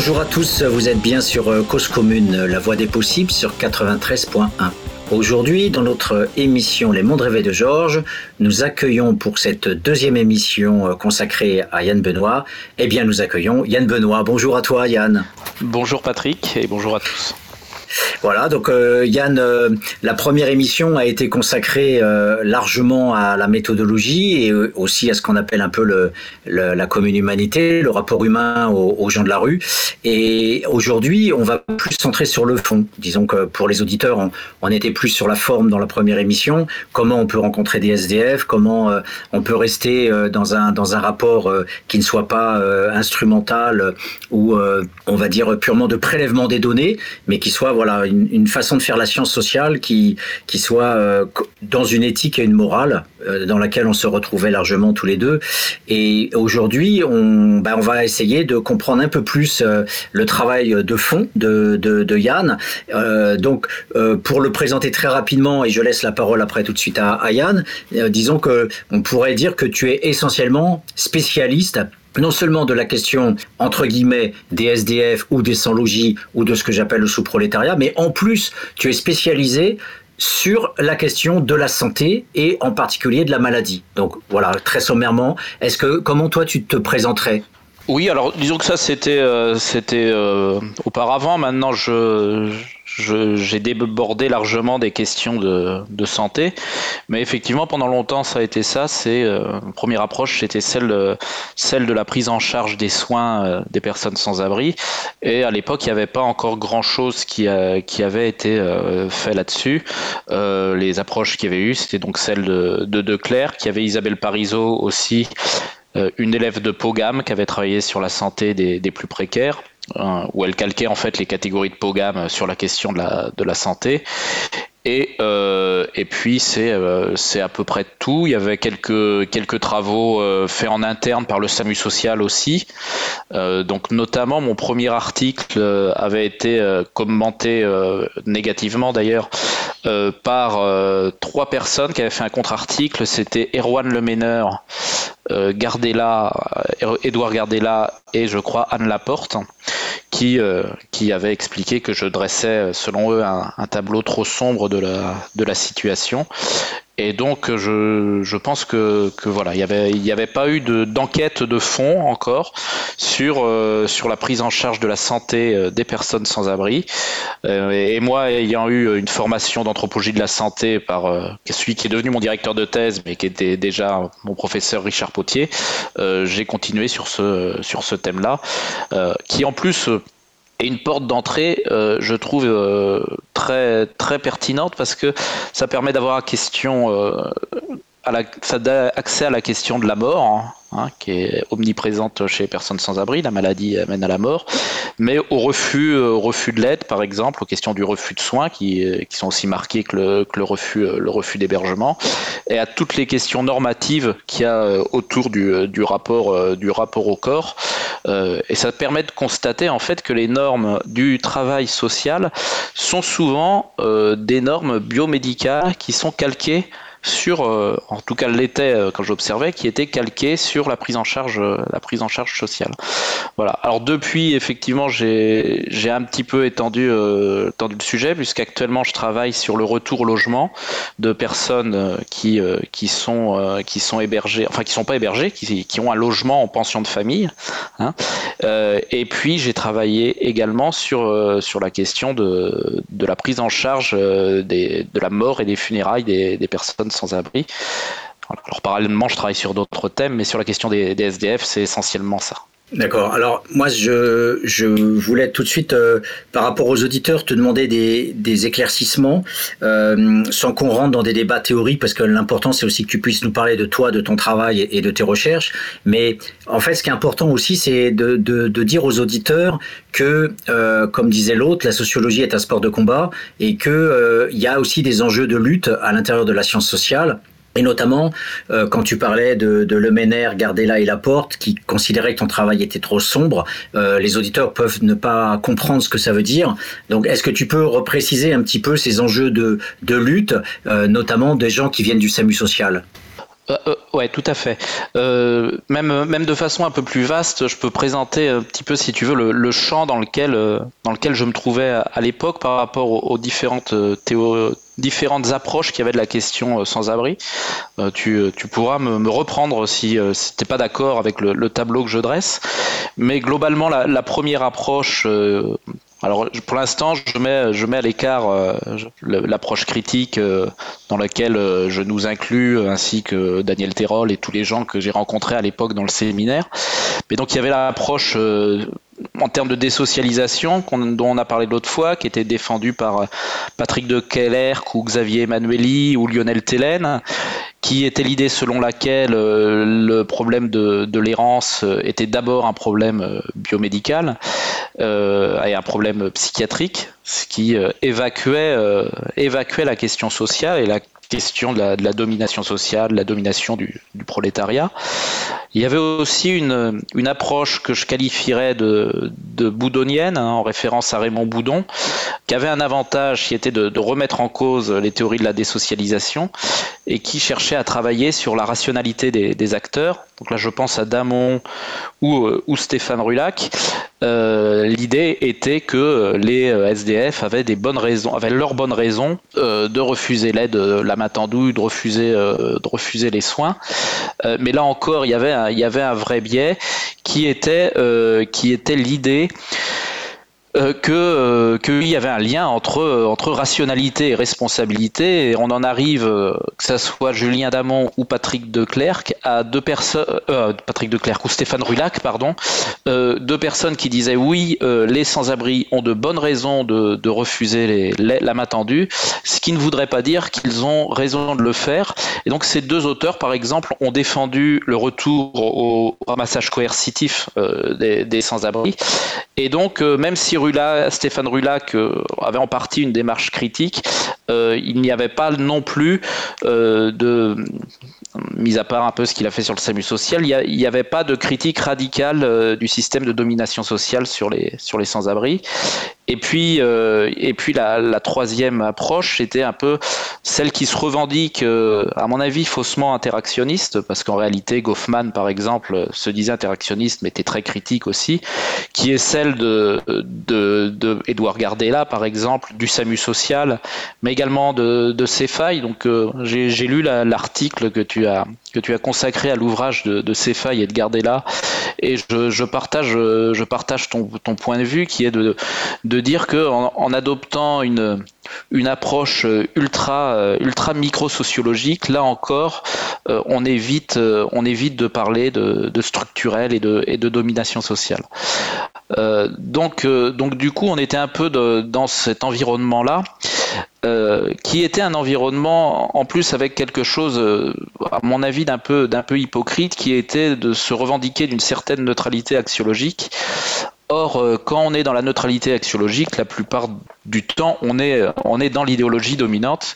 bonjour à tous, vous êtes bien sur euh, Cause Commune, la voix des possibles sur 93.1. Aujourd'hui, dans notre émission Les Mondes Rêvés de Georges, nous accueillons pour cette deuxième émission euh, consacrée à Yann Benoît, eh bien nous accueillons Yann Benoît. Bonjour à toi Yann. Bonjour Patrick et bonjour à tous. Voilà, donc euh, Yann, euh, la première émission a été consacrée euh, largement à la méthodologie et aussi à ce qu'on appelle un peu la commune humanité, le rapport humain aux, gens de la rue. Et aujourd'hui, on va plus centrer sur le fond. Disons que pour les auditeurs, on, on, était plus sur la forme dans la première émission. Comment on peut rencontrer des SDF, comment on peut rester dans un dans un rapport qui ne soit pas instrumental ou on va dire purement de prélèvement des données, mais qui soit voilà une, façon de faire la science sociale qui, qui soit euh, dans une éthique et une morale euh, dans laquelle on se retrouvait largement tous les deux. Et aujourd'hui, on, ben, va essayer de comprendre un peu plus euh, le travail de fond de Yann. donc, pour le présenter très rapidement, et je laisse la parole après tout de suite à, à Yann, disons que on pourrait dire que tu es essentiellement spécialiste non seulement de la question, entre guillemets, des SDF ou des sans-logis ou de ce que j'appelle le sous-prolétariat, mais en plus, tu es spécialisé sur la question de la santé et en particulier de la maladie. Donc voilà, très sommairement, est-ce que comment toi tu te présenterais? Oui, alors disons que ça c'était euh, c'était euh, auparavant. Maintenant, je j'ai débordé largement des questions de, de, santé, mais effectivement pendant longtemps ça a été ça. C'est euh, première approche, c'était celle celle de la prise en charge des soins euh, des personnes sans abri. Et à l'époque, il n'y avait pas encore grand chose qui qui avait été fait là-dessus. les approches qu'il y avait eu, c'était donc celle de, de, Claire, qui avait Isabelle Parizeau aussi euh, une élève de Pogam qui avait travaillé sur la santé des, des plus précaires, euh, où elle calquait en fait les catégories de Pogam sur la question de la, santé. Et, euh, puis c'est euh, c'est à peu près tout. Il y avait quelques travaux euh, faits en interne par le SAMU social aussi. Euh, donc notamment mon premier article euh, avait été commenté négativement d'ailleurs par trois personnes qui avaient fait un contre-article. C'était Erwan Lemeneur, Gardella, Edouard Gardella et je crois Anne Laporte qui, euh, qui avait expliqué que je dressais, selon eux, un, tableau trop sombre de la situation. Et donc, je, pense que, voilà, il n'y avait pas eu d'enquête de, fond encore sur, euh, sur la prise en charge de la santé euh, des personnes sans abri. Euh, et, moi, ayant eu une formation d'anthropologie de la santé par celui qui est devenu mon directeur de thèse, mais qui était déjà mon professeur Richard Potier, j'ai continué sur ce, sur ce thème-là, qui en plus et une porte d'entrée, euh, je trouve euh, très très pertinente parce que ça permet d'avoir question, euh, à la, ça donne accès à la question de la mort, hein, Hein, qui est omniprésente chez les personnes sans abri, la maladie amène à la mort, mais au refus, euh, de l'aide, par exemple, aux questions du refus de soins, qui, euh, sont aussi marquées que euh, le refus d'hébergement, et à toutes les questions normatives qu'il y a autour du, du, rapport, du rapport au corps. et ça permet de constater en fait que les normes du travail social sont souvent des normes biomédicales qui sont calquées sur, euh, en tout cas l'était euh, quand j'observais, qui était calqué sur la prise en charge, euh, la prise en charge sociale. Voilà. Alors depuis, effectivement, j'ai un petit peu étendu, étendu le sujet, puisqu'actuellement je travaille sur le retour logement de personnes qui, qui, sont, qui sont hébergées, enfin qui sont pas hébergées, qui, qui ont un logement en pension de famille. Hein. et puis j'ai travaillé également sur, sur la question de, de la prise en charge des, de la mort et des funérailles des, des personnes sans abri. Alors parallèlement, je travaille sur d'autres thèmes, mais sur la question des, SDF, c'est essentiellement ça. D'accord. Alors moi, je, je voulais tout de suite, euh, par rapport aux auditeurs, te demander des, des éclaircissements, euh, sans qu'on rentre dans des débats théoriques, parce que l'important, c'est aussi que tu puisses nous parler de toi, de ton travail et de tes recherches. Mais en fait, ce qui est important aussi, c'est de, de, de, dire aux auditeurs que, euh, comme disait l'autre, la sociologie est un sport de combat et que il y a aussi des enjeux de lutte à l'intérieur de la science sociale et notamment, euh, quand tu parlais de, de Lemener, Gardella et Laporte, qui considéraient que ton travail était trop sombre, euh, les auditeurs peuvent ne pas comprendre ce que ça veut dire. Donc, est-ce que tu peux repréciser un petit peu ces enjeux de, lutte, euh, notamment des gens qui viennent du SAMU social? Ouais, tout à fait. Même, de façon un peu plus vaste, je peux présenter un petit peu, si tu veux, le, champ dans lequel, dans lequel je me trouvais à, l'époque par rapport aux, différentes théo, différentes approches qu'il y avait de la question sans-abri. tu, tu, pourras me, reprendre si, tu n'es pas d'accord avec le, tableau que je dresse. Mais globalement, la, première approche alors pour l'instant, je mets, à l'écart euh, l'approche critique euh, dans laquelle euh, je nous inclus, ainsi que Daniel Terrol et tous les gens que j'ai rencontrés à l'époque dans le séminaire. Mais donc il y avait l'approche en termes de désocialisation dont on a parlé l'autre fois, qui était défendue par Patrick de Keller ou Xavier Emmanueli ou Lionel Tellen, qui était l'idée selon laquelle le problème de, l'errance était d'abord un problème biomédical euh, et un problème psychiatrique, ce qui euh, évacuait, euh, évacuait la question sociale et la question de la, domination sociale, de la domination du, prolétariat. Il y avait aussi une, une approche que je qualifierais de, de boudonienne, hein, en référence à Raymond Boudon, qui avait un avantage qui était de, remettre en cause les théories de la désocialisation et qui cherchait à travailler sur la rationalité des, acteurs. Donc là, je pense à Damon ou, ou Stéphane Rulac. Euh, l'idée était que les SDF avaient des bonnes raisons, avaient leurs bonnes raisons euh, de refuser l'aide, la matandouille, de refuser, euh, de refuser les soins. mais là encore, il y avait un, il y avait un vrai biais qui était, qui était l'idée euh, que euh, qu'il y avait un lien entre entre rationalité et responsabilité. Et on en arrive euh, que ce soit Julien Damon ou Patrick de Clercq à deux personnes Patrick de Clercq ou Stéphane Rulac pardon deux personnes qui disaient oui les sans-abri ont de bonnes raisons de, refuser les, la main tendue ce qui ne voudrait pas dire qu'ils ont raison de le faire. Et donc ces deux auteurs par exemple ont défendu le retour au ramassage coercitif des, des sans-abri. Et donc même si Stéphane Rulac avait en partie une démarche critique. Euh, il n'y avait pas non plus euh, de mis à part un peu ce qu'il a fait sur le SAMU social, il n'y avait pas de critique radicale euh, du système de domination sociale sur les, sur les sans-abri. Et puis, euh, et puis la, troisième approche, c'était un peu celle qui se revendique, euh, à mon avis, faussement interactionniste, parce qu'en réalité, Goffman, par exemple, se disait interactionniste, mais était très critique aussi, qui est celle de, de, de Edouard Gardella, par exemple, du SAMU social, mais également de, de failles. Donc, euh, j'ai lu l'article que tu as que tu as consacré à l'ouvrage de, de Cefaille et de Gardella, et je, partage, je partage ton, ton, point de vue qui est de, de dire que en, adoptant une, une approche ultra, ultra micro-sociologique, là encore, euh, on, évite, euh, on évite de parler de, structurel et de, et de domination sociale. Euh, donc, donc, du coup, on était un peu dans cet environnement-là. Qui était un environnement en plus avec quelque chose, à mon avis, d'un peu, d'un peu hypocrite, qui était de se revendiquer d'une certaine neutralité axiologique Or, euh, quand on est dans la neutralité axiologique, la plupart du temps, on est, on est dans l'idéologie dominante.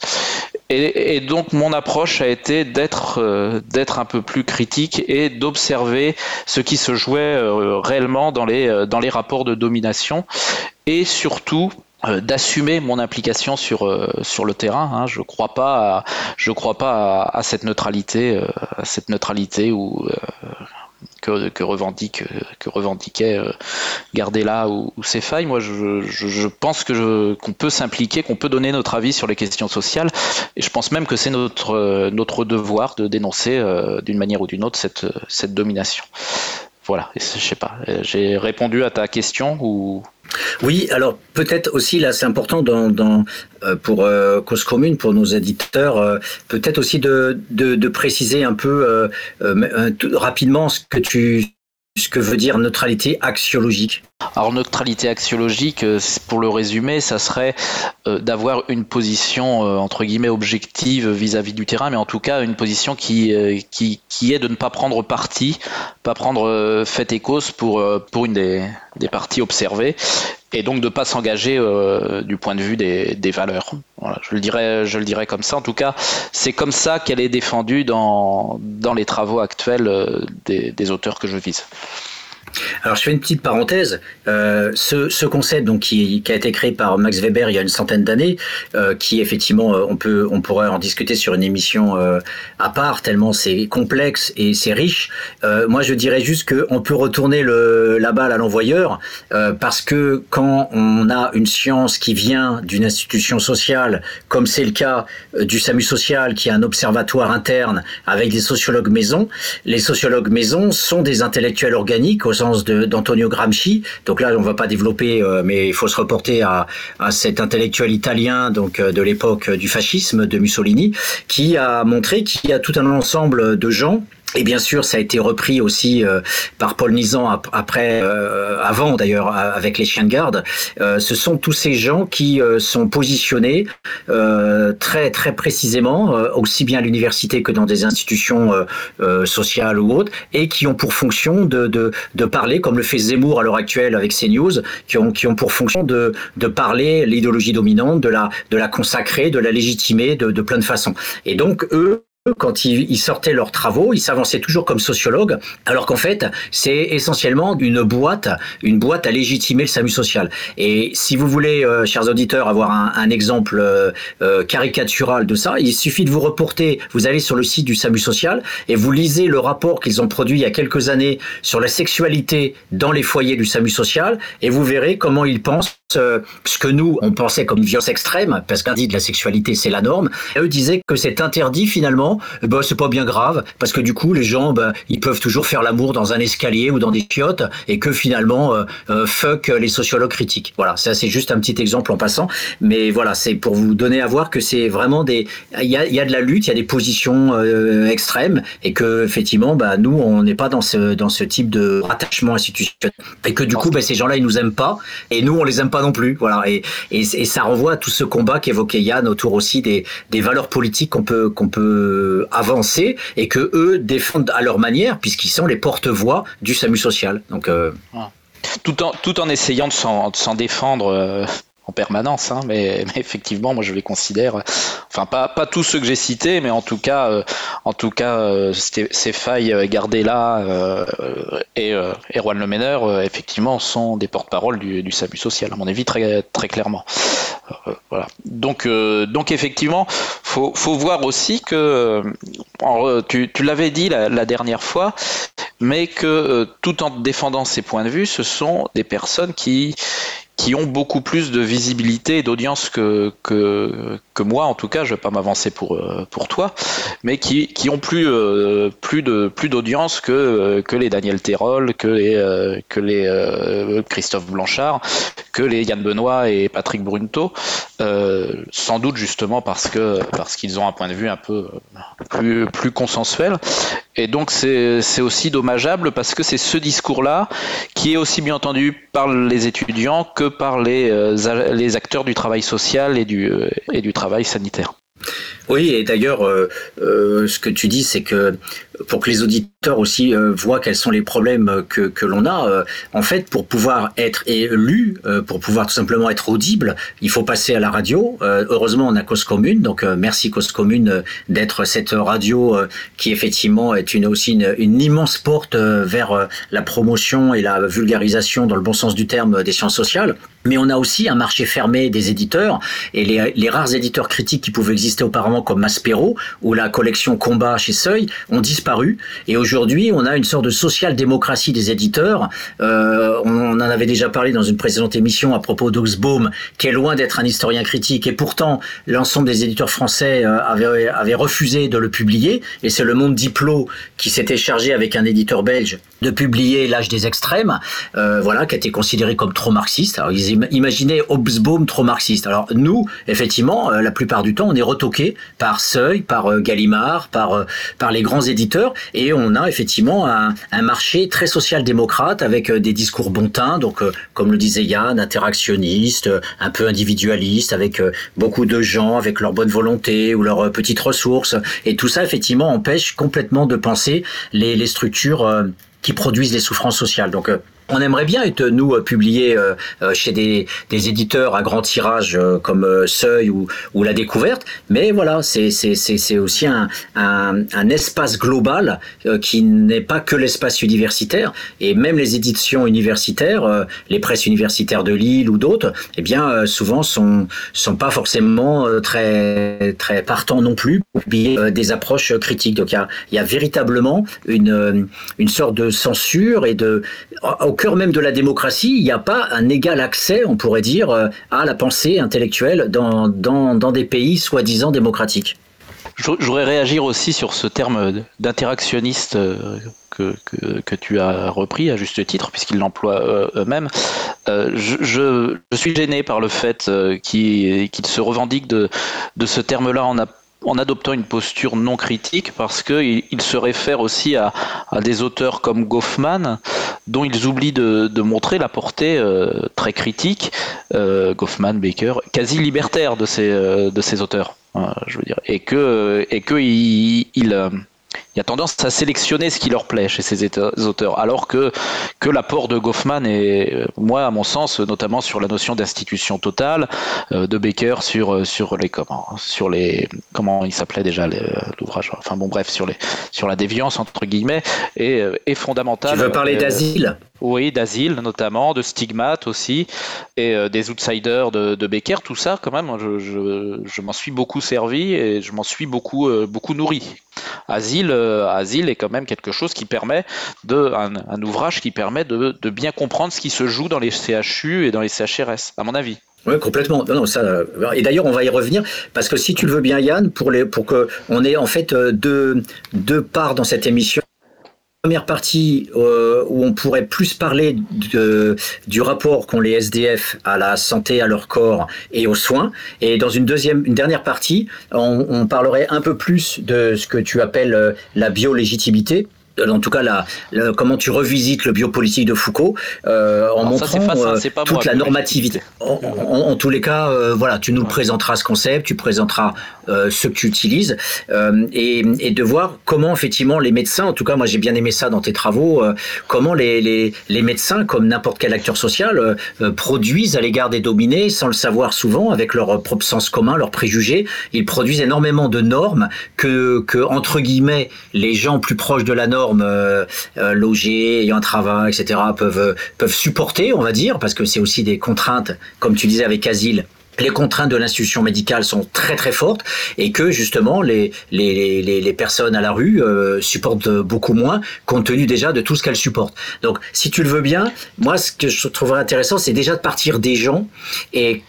Et, donc, mon approche a été d'être euh, d'être un peu plus critique et d'observer ce qui se jouait euh, réellement dans les, dans les rapports de domination et surtout d'assumer mon implication sur sur le terrain. Hein. Je crois pas, je crois pas à, cette neutralité, à cette neutralité où que, revendique, que revendiquait euh, Gardella ou, ou failles. Moi, je, pense que qu'on peut s'impliquer, qu'on peut donner notre avis sur les questions sociales, et je pense même que c'est notre, euh, notre devoir de dénoncer euh, d'une manière ou d'une autre cette, cette domination. Voilà, je sais pas, j'ai répondu à ta question ou oui, alors peut-être aussi là, c'est important dans, euh, pour euh, cause commune, pour nos éditeurs, euh, peut-être aussi de, préciser un peu rapidement ce que tu ce que veut dire neutralité axiologique. Alors neutralité axiologique, pour le résumer, ça serait d'avoir une position entre guillemets objective vis-à-vis du terrain, mais en tout cas une position qui, est de ne pas prendre parti, pas prendre fait et cause pour, une des parties observées et donc de pas s'engager euh, du point de vue des, valeurs. je le dirais, je le dirais comme ça. En tout cas, c'est comme ça qu'elle est défendue dans, dans les travaux actuels euh, des, auteurs que je vise. Alors je fais une petite parenthèse. Euh, ce, ce, concept donc qui, a été créé par Max Weber il y a une centaine d'années, euh, qui effectivement euh, on peut on pourrait en discuter sur une émission à part tellement c'est complexe et c'est riche. Moi je dirais juste que on peut retourner la balle à l'envoyeur parce que quand on a une science qui vient d'une institution sociale, comme c'est le cas du SAMU social, qui est un observatoire interne avec des sociologues maison, les sociologues maison sont des intellectuels organiques au sens d'Antonio Gramsci. Donc là, on va pas développer, euh, mais il faut se reporter à, à cet intellectuel italien donc euh, de l'époque du fascisme de Mussolini, qui a montré qu'il y a tout un ensemble de gens et bien sûr, ça a été repris aussi euh, par Paul Nizan après, euh, avant d'ailleurs, avec les chiens de garde. Euh, ce sont tous ces gens qui sont positionnés très très précisément, aussi bien à l'université que dans des institutions sociales ou autres, et qui ont pour fonction de, de, de parler, comme le fait Zemmour à l'heure actuelle avec CNews, qui ont, qui ont pour fonction de, de parler l'idéologie dominante, de la, de la consacrer, de la légitimer de, de plein de façons. Et donc eux quand ils, sortaient leurs travaux, ils s'avançaient toujours comme sociologues, alors qu'en fait, c'est essentiellement une boîte, une boîte à légitimer le SAMU social. Et si vous voulez, euh, chers auditeurs, avoir un, exemple euh, euh, caricatural de ça, il suffit de vous reporter, vous allez sur le site du SAMU social et vous lisez le rapport qu'ils ont produit il y a quelques années sur la sexualité dans les foyers du SAMU social, et vous verrez comment ils pensent ce que nous, on pensait comme violence extrême, parce qu'un dit de la sexualité, c'est la norme. Eux disaient que c'est interdit finalement, bah, c'est pas bien grave, parce que du coup, les gens, bah, ils peuvent toujours faire l'amour dans un escalier ou dans des chiottes, et que finalement, euh, euh, fuck les sociologues critiques. Voilà, ça c'est juste un petit exemple en passant, mais voilà, c'est pour vous donner à voir que c'est vraiment des, il y a, de la lutte, il y a des positions euh, extrêmes, et que effectivement, bah, nous, on n'est pas dans ce dans ce type de rattachement institutionnel, et que du coup, bah, ces gens-là, ils nous aiment pas, et nous, on les aime pas non plus. Voilà, et, et, ça renvoie à tout ce combat qu'évoquait Yann autour aussi des, des valeurs politiques qu'on peut qu'on peut avancer et que eux défendent à leur manière puisqu'ils sont les porte-voix du SAMU social. Donc euh... tout en tout en essayant de s'en défendre. Euh en permanence, hein, mais, mais, effectivement, moi je les considère, enfin pas, pas tous ceux que j'ai cités, mais en tout cas, euh, en tout cas, euh, ces failles euh, Gardella euh, et, euh, et Juan Le Meneur, euh, effectivement, sont des porte-parole du, du SAMU social, à mon avis, très, très clairement. voilà. Donc, donc effectivement, faut, faut voir aussi que, tu, tu l'avais dit la, la, dernière fois, mais que tout en défendant ces points de vue, ce sont des personnes qui qui ont beaucoup plus de visibilité et d'audience que, que, que, moi, en tout cas, je ne vais pas m'avancer pour, euh, pour toi, mais qui, qui ont plus, euh, plus, d'audience que, euh, que les Daniel Terrol, que les, que les Christophe Blanchard, que les Yann Benoît et Patrick Brunto, sans doute justement parce, que, parce qu'ils ont un point de vue un peu plus, plus consensuel. Et donc c'est aussi dommageable parce que c'est ce discours-là qui est aussi bien entendu par les étudiants que par les, euh, les acteurs du travail social et du, euh, travail sanitaire. Oui, et d'ailleurs, euh, ce que tu dis, c'est que pour que les auditeurs aussi euh, voient quels sont les problèmes que, que l'on a, euh, en fait, pour pouvoir être élu, euh, pour pouvoir tout simplement être audible, il faut passer à la radio. heureusement, on a Cause Commune, donc merci Cause Commune d'être cette radio qui effectivement est une, aussi une, immense porte vers la promotion et la vulgarisation, dans le bon sens du terme, des sciences sociales. Mais on a aussi un marché fermé des éditeurs et les, les rares éditeurs critiques qui pouvaient exister auparavant comme Maspero ou la collection Combat chez Seuil ont disparu et aujourd'hui on a une sorte de social-démocratie des éditeurs. Euh, on en avait déjà parlé dans une précédente émission à propos d'Oxbaum qui est loin d'être un historien critique. Et pourtant l'ensemble des éditeurs français euh, avaient, refusé de le publier. Et c'est le monde Diplo qui s'était chargé avec un éditeur belge de publier L'âge des extrêmes, euh, voilà, qui a été considéré comme trop marxiste. Alors, ils imaginaient Hobsbawm trop marxiste. Alors, nous, effectivement, euh, la plupart du temps, on est retoqué par Seuil, par euh, Gallimard, par, euh, par les grands éditeurs, et on a effectivement un, un marché très social-démocrate avec euh, des discours bontins, donc, comme le disait Yann, interactionniste, un peu individualiste, avec beaucoup de gens, avec leur bonne volonté ou leurs petites ressources. Et tout ça, effectivement, empêche complètement de penser les, les structures qui produisent les souffrances sociales. Donc, on aimerait bien être nous publié chez des, éditeurs à grand tirage comme Seuil ou, La Découverte, mais voilà, c'est aussi un, espace global qui n'est pas que l'espace universitaire et même les éditions universitaires, les presses universitaires de Lille ou d'autres, eh bien souvent sont sont pas forcément très partants non plus pour publier des approches critiques. Donc il y a, véritablement une une sorte de censure et de au cœur même de la démocratie, il n'y a pas un égal accès, on pourrait dire, euh, à la pensée intellectuelle dans, des pays soi-disant démocratiques. Je voudrais réagir aussi sur ce terme d'interactionniste euh, que, tu as repris à juste titre, puisqu'ils l'emploient euh, eux-mêmes. je, je, suis gêné par le fait qu'ils se revendiquent de, de ce terme-là en, en adoptant une posture non critique parce qu'il il se réfère aussi à, des auteurs comme Goffman dont ils oublient de, montrer la portée euh, très critique, euh, Goffman, Baker, quasi libertaire de ces, euh, de ces auteurs, hein, je veux dire, et que, et que il y a tendance à sélectionner ce qui leur plaît chez ces auteurs, alors que, que l'apport de Goffman est, euh, moi, à mon sens, notamment sur la notion d'institution totale, euh, de Baker sur, euh, sur les comment, sur les comment il s'appelait déjà l'ouvrage, enfin bon bref, sur les sur la déviance entre guillemets, est, est fondamental. Tu veux parler d'asile? Oui, d'asile notamment, de stigmates aussi, et des outsiders de, de, Becker, tout ça quand même, je, je, je m'en suis beaucoup servi et je m'en suis beaucoup, beaucoup nourri. Asile, euh, Asile est quand même quelque chose qui permet de, un, ouvrage qui permet de, bien comprendre ce qui se joue dans les CHU et dans les CHRS, à mon avis. Oui, complètement. Non, ça, et d'ailleurs, on va y revenir parce que si tu le veux bien, Yann, pour les, pour que on ait en fait euh, deux, deux parts dans cette émission première partie euh, où on pourrait plus parler du rapport qu'ont les SDF à la santé, à leur corps et aux soins. Et dans une deuxième, une dernière partie, on, on parlerait un peu plus de ce que tu appelles euh, la biolégitimité en tout cas la, comment tu revisites le biopolitique de Foucault euh, en montrant euh, toute la normativité. En, tous les cas, euh, voilà, tu nous présenteras ce concept, tu présenteras ce que tu utilises et, et, de voir comment effectivement les médecins, en tout cas moi j'ai bien aimé ça dans tes travaux, comment les, les, les, médecins, comme n'importe quel acteur social, produisent à l'égard des dominés sans le savoir souvent avec leur propre sens commun, leurs préjugés, ils produisent énormément de normes que, que entre guillemets les gens plus proches de la norme euh, euh, logés, ayant un travail, etc., peuvent, euh, peuvent supporter, on va dire, parce que c'est aussi des contraintes, comme tu disais avec Asile, les contraintes de l'institution médicale sont très très fortes et que justement les, les, les, personnes à la rue supportent beaucoup moins compte tenu déjà de tout ce qu'elles supportent. Donc si tu le veux bien, moi ce que je trouverais intéressant c'est déjà de partir des gens et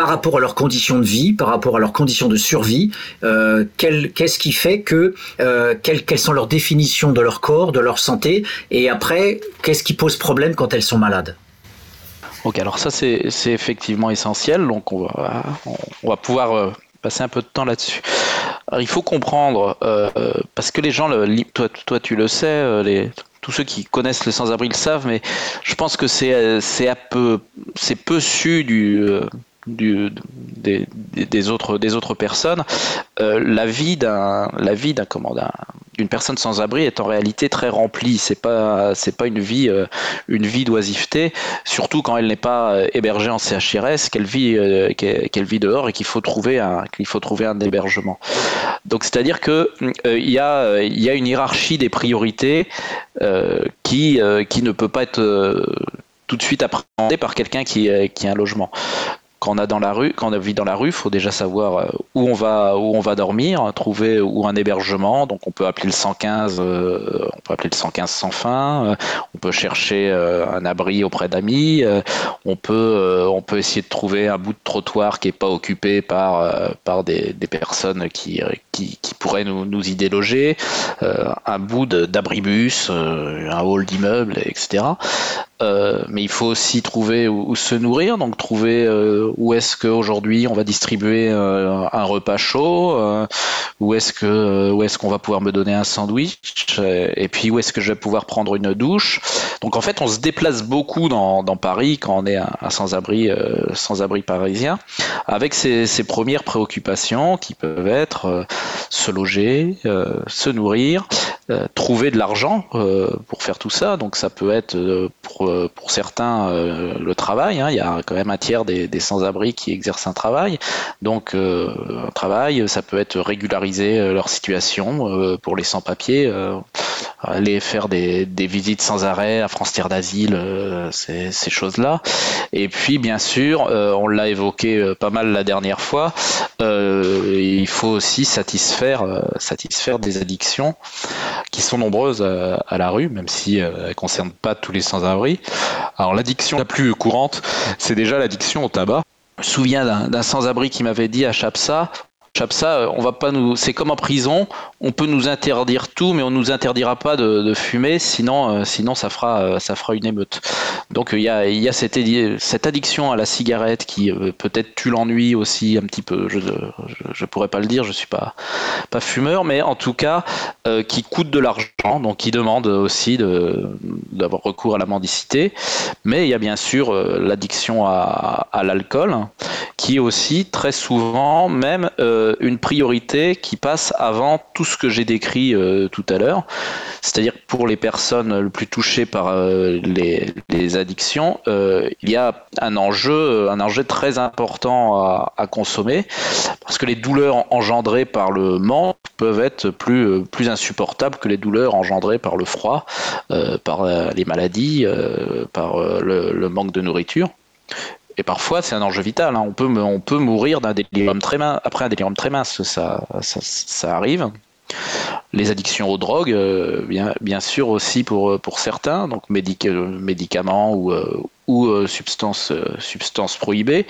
par rapport à leurs conditions de vie, par rapport à leurs conditions de survie, euh, qu'est-ce qui fait que, euh, quelles, sont leurs définitions de leur corps, de leur santé, et après, qu'est-ce qui pose problème quand elles sont malades? Ok, alors ça c'est effectivement essentiel, donc on va, on va pouvoir euh, passer un peu de temps là-dessus. il faut comprendre, parce que les gens, toi, toi tu le sais, les, tous ceux qui connaissent le sans-abri le savent, mais je pense que c'est peu, peu su du, des, autres, des autres personnes, euh, la vie d'un, la vie d'un d'une personne sans abri est en réalité très remplie. C'est pas, pas une vie, euh, vie d'oisiveté, surtout quand elle n'est pas euh, hébergée en CHRS, qu'elle vit, qu'elle vit dehors et qu'il faut trouver un, faut trouver un hébergement. Donc c'est-à-dire que il y a, y a une hiérarchie des priorités qui, qui ne peut pas être tout de suite appréhendée par quelqu'un qui, qui a un logement quand on a dans la rue, quand on vit dans la rue, il faut déjà savoir euh, où on va, où on va dormir, trouver où un hébergement. Donc on peut appeler le 115, euh, on peut appeler le 115 sans fin. Euh, on peut chercher un abri auprès d'amis. on peut, on peut essayer de trouver un bout de trottoir qui est pas occupé par, par des, des personnes qui, qui, qui, pourraient nous, nous y déloger. un bout d'abribus, un hall d'immeuble, etc. Euh, mais il faut aussi trouver où, se nourrir, donc trouver euh, où est-ce qu'aujourd'hui on va distribuer euh, un repas chaud, où est-ce que où est-ce qu'on va pouvoir me donner un sandwich, et puis où est-ce que je vais pouvoir prendre une douche. Donc en fait, on se déplace beaucoup dans, dans Paris quand on est un, sans-abri sans-abri parisien, avec ces, ces, premières préoccupations qui peuvent être se loger, se nourrir, trouver de l'argent pour faire tout ça. Donc ça peut être pour, pour certains le travail. Hein. Il y a quand même un tiers des, des sans-abri qui exercent un travail. Donc un travail, ça peut être régulariser leur situation pour les sans-papiers, aller faire des, des, visites sans arrêt à France Terre d'Asile, ces, ces choses-là. Et puis bien sûr, on l'a évoqué pas mal la dernière fois, il faut aussi satisfaire, satisfaire des addictions qui sont nombreuses à, la rue, même si elles ne concernent pas tous les sans-abri. Alors l'addiction la plus courante, c'est déjà l'addiction au tabac. Je me souviens d'un sans-abri qui m'avait dit à Chapsa, Chapsa, euh, on va pas nous, c'est comme en prison, on peut nous interdire tout, mais on nous interdira pas de, fumer, sinon, euh, sinon ça fera, euh, ça fera une émeute. Donc il y a, y a cette, cette, addiction à la cigarette qui peut-être tue l'ennui aussi un petit peu. Je, je, pourrais pas le dire, je suis pas, pas fumeur, mais en tout cas qui coûte de l'argent, donc qui demande aussi d'avoir recours à la mendicité. Mais il y a bien sûr l'addiction à, à l'alcool, qui est aussi très souvent même une priorité qui passe avant tout ce que j'ai décrit euh, tout à l'heure. C'est-à-dire pour les personnes le plus touchées par euh, les, addictions, il y a un enjeu, très important à, consommer parce que les douleurs engendrées par le manque peuvent être plus insupportables que les douleurs engendrées par le froid, par les maladies, par le manque de nourriture. Et parfois, c'est un enjeu vital. Hein. On, peut, mourir d'un délirium très mince, après un délirium très mince, ça, arrive. Les addictions aux drogues, euh, bien, sûr aussi pour, pour certains, donc médicaments ou, euh, ou euh, substances, prohibées.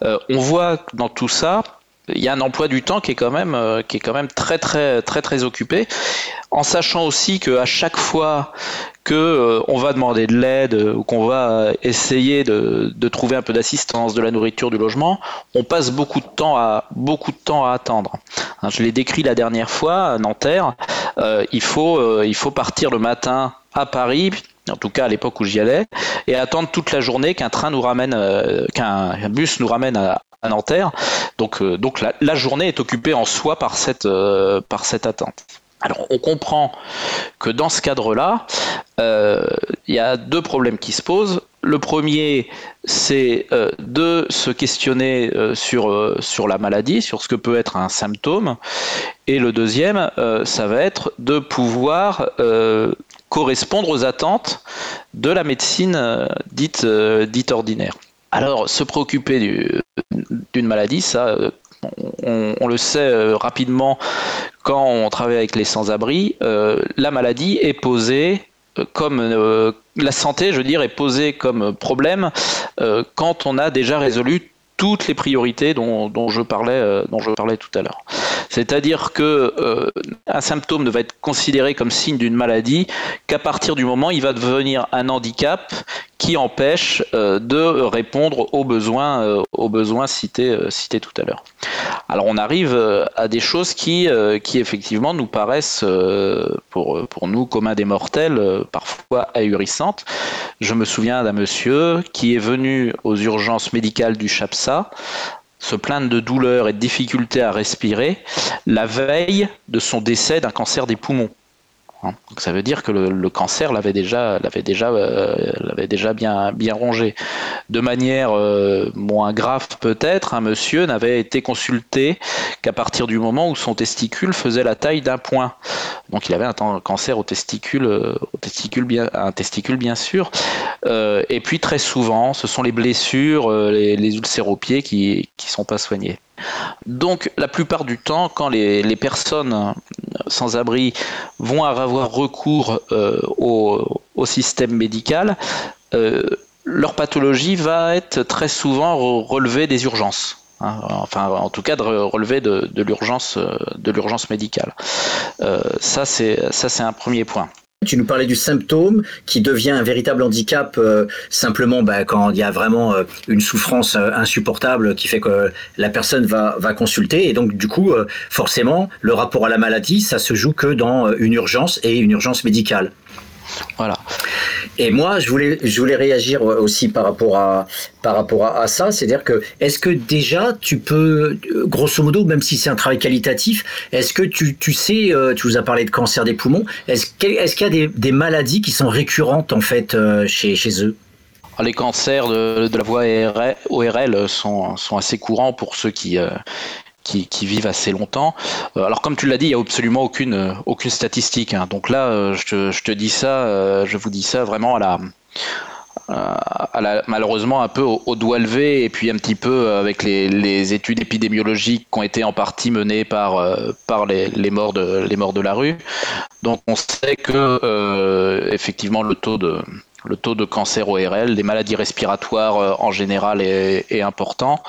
on voit dans tout ça il y a un emploi du temps qui est quand même qui est quand même très très très très occupé en sachant aussi qu'à chaque fois que euh, on va demander de l'aide euh, ou qu'on va essayer de, de trouver un peu d'assistance, de la nourriture, du logement, on passe beaucoup de temps à beaucoup de temps à attendre. Hein, je l'ai décrit la dernière fois à Nanterre. Euh, il faut il faut partir le matin à Paris, en tout cas à l'époque où j'y allais, et attendre toute la journée qu'un train nous ramène, qu'un bus nous ramène à, Nanterre. Donc, donc la, la, journée est occupée en soi par cette, par cette attente. Alors on comprend que dans ce cadre-là, euh, il y a deux problèmes qui se posent. Le premier, c'est euh, de se questionner euh, sur, la maladie, sur ce que peut être un symptôme. Et le deuxième, ça va être de pouvoir correspondre aux attentes de la médecine dite, dite ordinaire. Alors, se préoccuper d'une maladie, ça, on, le sait euh, rapidement quand on travaille avec les sans-abri, euh, la maladie est posée euh, comme la santé, je veux dire, est posée comme problème quand on a déjà résolu toutes les priorités dont, je parlais, dont je parlais tout à l'heure. C'est-à-dire que un symptôme ne va être considéré comme signe d'une maladie qu'à partir du moment où il va devenir un handicap qui empêche euh, de répondre aux besoins, euh, aux besoins cités, euh, cités tout à l'heure. Alors on arrive à des choses qui, qui effectivement nous paraissent, pour, pour nous communs des mortels, parfois ahurissantes. Je me souviens d'un monsieur qui est venu aux urgences médicales du CHAPSA se plaindre de douleurs et de difficultés à respirer la veille de son décès d'un cancer des poumons. Hein. Donc ça veut dire que le, cancer l'avait déjà, euh, bien, rongé. De manière euh, moins grave peut-être, un monsieur n'avait été consulté qu'à partir du moment où son testicule faisait la taille d'un point. Donc il avait un cancer au testicule, euh, bien, un testicule bien sûr. et puis très souvent, ce sont les blessures, les, les ulcères aux pieds qui qui sont pas soignés. Donc la plupart du temps, quand les, personnes sans abri vont avoir recours euh, au, système médical, euh, leur pathologie va être très souvent relevée des urgences. Hein. enfin, en tout cas, de relever de, l'urgence médicale. Euh, ça, c'est un premier point. Tu nous parlais du symptôme qui devient un véritable handicap euh, simplement bah, quand il y a vraiment euh, une souffrance euh, insupportable qui fait que la personne va, va consulter. Et donc, du coup, forcément, le rapport à la maladie, ça se joue que dans une urgence et une urgence médicale. Voilà. Et moi, je voulais, je voulais réagir aussi par rapport à, par rapport à, ça. C'est-à-dire que, est-ce que déjà, tu peux, grosso modo, même si c'est un travail qualitatif, est-ce que tu, tu sais, euh, tu vous as parlé de cancer des poumons, est-ce qu'il est y a des, des, maladies qui sont récurrentes, en fait, euh, chez, chez eux? Les cancers de, de, la voie ORL sont, sont, assez courants pour ceux qui, euh, qui, vivent assez longtemps. Euh, alors comme tu l'as dit, il n'y a absolument aucune, euh, aucune statistique. Hein. Donc là, euh, je te, je te, dis ça, je vous dis ça vraiment à la, à la malheureusement un peu au, doigt levé et puis un petit peu avec les, les, études épidémiologiques qui ont été en partie menées par, par les, les, morts de, les morts de la rue. Donc on sait que effectivement le taux de le taux de cancer ORL, des maladies respiratoires en général est important.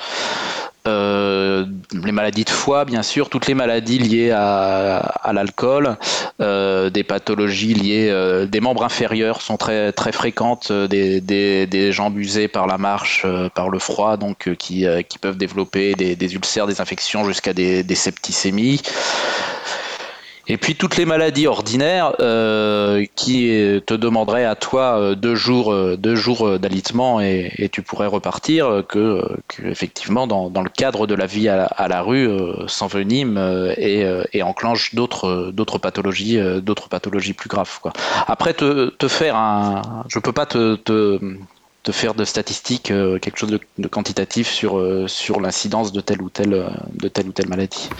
Euh, les maladies de foie, bien sûr, toutes les maladies liées à, l'alcool, euh, des pathologies liées, euh, des membres inférieurs sont très très fréquentes, des, des, jambes usées par la marche, par le froid, donc qui, qui peuvent développer des, des ulcères, des infections jusqu'à des, des septicémies. Et puis toutes les maladies ordinaires euh, qui te demanderaient à toi euh, deux jours, euh, deux jours d'alitement et, et, tu pourrais repartir, que, que effectivement dans, dans, le cadre de la vie à, la rue s'envenime et, et, enclenche d'autres, d'autres pathologies, d'autres pathologies plus graves. Quoi. Après te, te faire un, je peux pas te, te de faire de statistiques euh, quelque chose de, quantitatif sur, euh, sur l'incidence de telle ou telle euh, de telle ou telle maladie.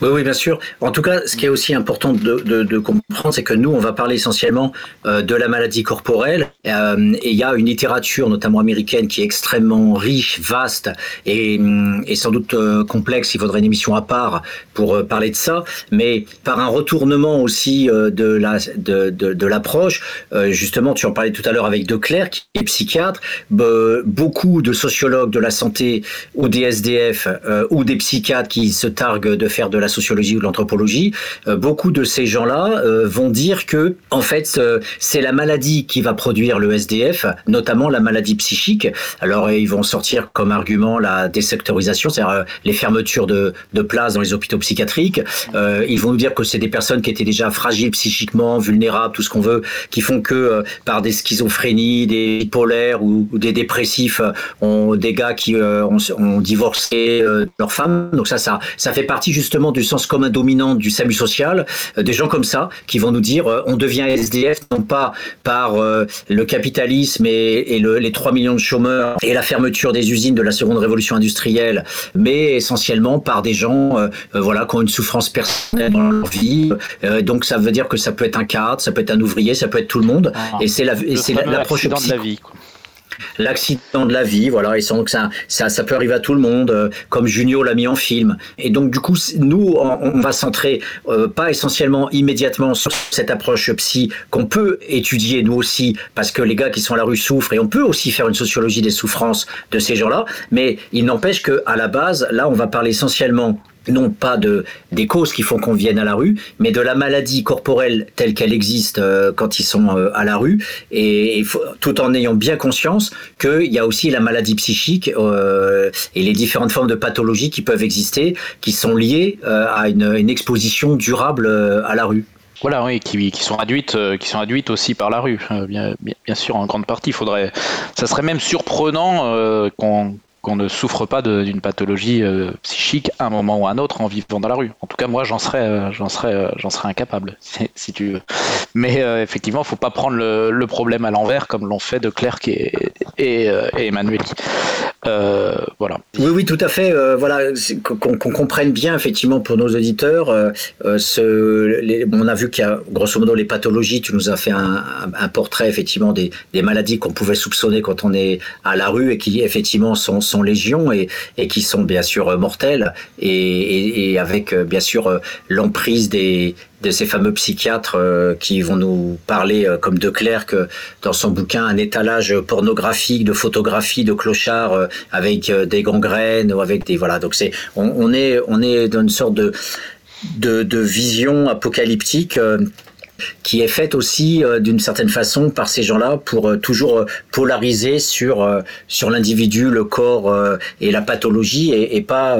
Oui, oui, bien sûr. En tout cas, ce qui est aussi important de, comprendre, c'est que nous, on va parler essentiellement de la maladie corporelle. et il y a une littérature, notamment américaine, qui est extrêmement riche, vaste et, et sans doute complexe. Il faudrait une émission à part pour parler de ça. Mais par un retournement aussi de la de, de, l'approche, justement, tu en parlais tout à l'heure avec De Clercq, qui est psychiatre beaucoup de sociologues de la santé ou des SDF euh, ou des psychiatres qui se targuent de faire de la sociologie ou de l'anthropologie, euh, beaucoup de ces gens-là euh, vont dire que en fait c'est la maladie qui va produire le SDF, notamment la maladie psychique. Alors ils vont sortir comme argument la désectorisation, c'est-à-dire les fermetures de, places dans les hôpitaux psychiatriques. ils vont nous dire que c'est des personnes qui étaient déjà fragiles psychiquement, vulnérables, tout ce qu'on veut, qui font que par des schizophrénies, des bipolaires ou ou, des dépressifs euh, ont des gars qui euh, ont, divorcé euh, leur femme. Donc ça, ça, ça fait partie justement du sens commun dominant du salut social. des gens comme ça qui vont nous dire on devient SDF non pas par le capitalisme et, le, les 3 millions de chômeurs et la fermeture des usines de la seconde révolution industrielle, mais essentiellement par des gens voilà qui ont une souffrance personnelle dans leur vie. donc ça veut dire que ça peut être un cadre, ça peut être un ouvrier, ça peut être tout le monde. Ah. et c'est la, c'est l'approche de la vie. Quoi l'accident de la vie, voilà, et donc ça, ça, ça peut arriver à tout le monde, euh, comme Junio l'a mis en film. Et donc du coup, nous, on, va centrer euh, pas essentiellement immédiatement sur cette approche psy qu'on peut étudier nous aussi, parce que les gars qui sont à la rue souffrent, et on peut aussi faire une sociologie des souffrances de ces gens-là, mais il n'empêche que à la base, là, on va parler essentiellement non pas de des causes qui font qu'on vienne à la rue, mais de la maladie corporelle telle qu'elle existe euh, quand ils sont euh, à la rue, et, tout en ayant bien conscience qu'il y a aussi la maladie psychique euh, et les différentes formes de pathologies qui peuvent exister, qui sont liées à une, exposition durable à la rue. Voilà, oui, qui, sont induites, qui sont induites aussi par la rue, bien, sûr, en grande partie. Faudrait, ça serait même surprenant qu'on qu'on ne souffre pas d'une pathologie euh, psychique à un moment ou à un autre en vivant dans la rue. En tout cas, moi, j'en serais, euh, j'en serais, euh, j'en serais incapable, si, tu veux. Mais effectivement, faut pas prendre le, problème à l'envers comme l'ont fait de Clerc et, et, et Emmanuel. voilà. Oui, oui, tout à fait. voilà, qu'on comprenne bien effectivement pour nos auditeurs. ce, les, on a vu qu'il y a grosso modo les pathologies. Tu nous as fait un, un portrait effectivement des, des maladies qu'on pouvait soupçonner quand on est à la rue et qui effectivement sont sont légion et, et qui sont bien sûr mortels et, et, avec euh, bien sûr euh, l'emprise des, de ces fameux psychiatres euh, qui vont nous parler, comme De Clercq, dans son bouquin, un étalage pornographique de photographies de clochards avec des gangrènes ou avec des voilà. Donc c'est on, est on dans sorte de vision apocalyptique qui est faite aussi d'une certaine façon par ces gens-là pour toujours polariser sur sur l'individu, le corps et la pathologie et, pas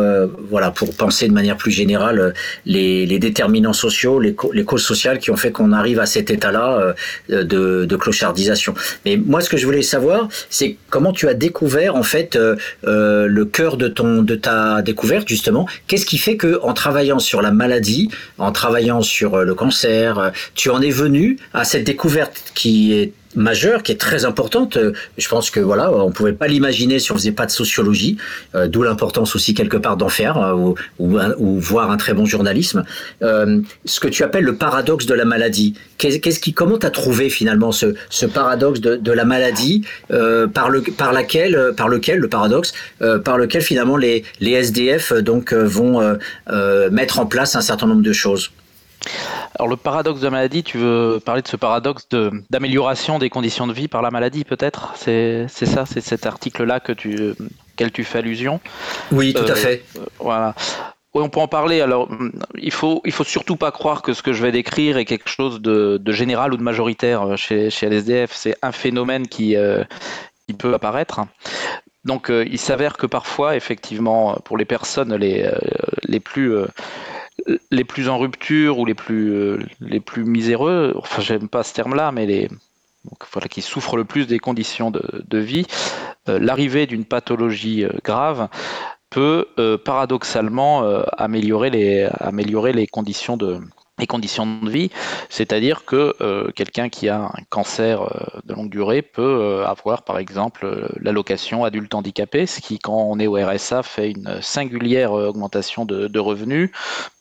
voilà pour penser de manière plus générale les, déterminants sociaux, les, causes sociales qui ont fait qu'on arrive à cet état-là de, de clochardisation. Mais moi, ce que je voulais savoir, c'est comment tu as découvert en fait le cœur de ton de ta découverte justement. Qu'est-ce qui fait que en travaillant sur la maladie, en travaillant sur euh, le cancer, euh, tu en es venu à cette découverte qui est majeure, qui est très importante. Je pense que voilà, on pouvait pas l'imaginer si on faisait pas de sociologie, euh, d'où l'importance aussi quelque part d'en faire euh, ou, voir un très bon journalisme. Euh, ce que tu appelles le paradoxe de la maladie. Qu'est-ce qui, comment t'as trouvé finalement ce, paradoxe de, la maladie par le par laquelle par lequel le paradoxe par lequel finalement les les SDF donc vont mettre en place un certain nombre de choses? Alors le paradoxe de la maladie, tu veux parler de ce paradoxe d'amélioration des conditions de vie par la maladie peut-être? C'est ça, c'est cet article-là que tu, auquel tu fais allusion Oui, tout à euh, fait. voilà. Oui, on peut en parler. Alors, il faut, il faut surtout pas croire que ce que je vais décrire est quelque chose de, général ou de majoritaire euh, chez, chez LSDF. C'est un phénomène qui, euh, qui peut apparaître. Donc, il s'avère que parfois, effectivement, pour les personnes les, les plus les plus en rupture ou les plus, euh, les plus miséreux, enfin j'aime pas ce terme-là, mais les voilà, qui souffrent le plus des conditions de, vie, euh, l'arrivée d'une pathologie euh, grave peut paradoxalement améliorer, les, améliorer les conditions de, les conditions de vie, c'est-à-dire que euh, quelqu'un qui a un cancer euh, de longue durée peut euh, avoir par exemple l'allocation adulte handicapé, ce qui quand on est au RSA fait une singulière augmentation de, revenus,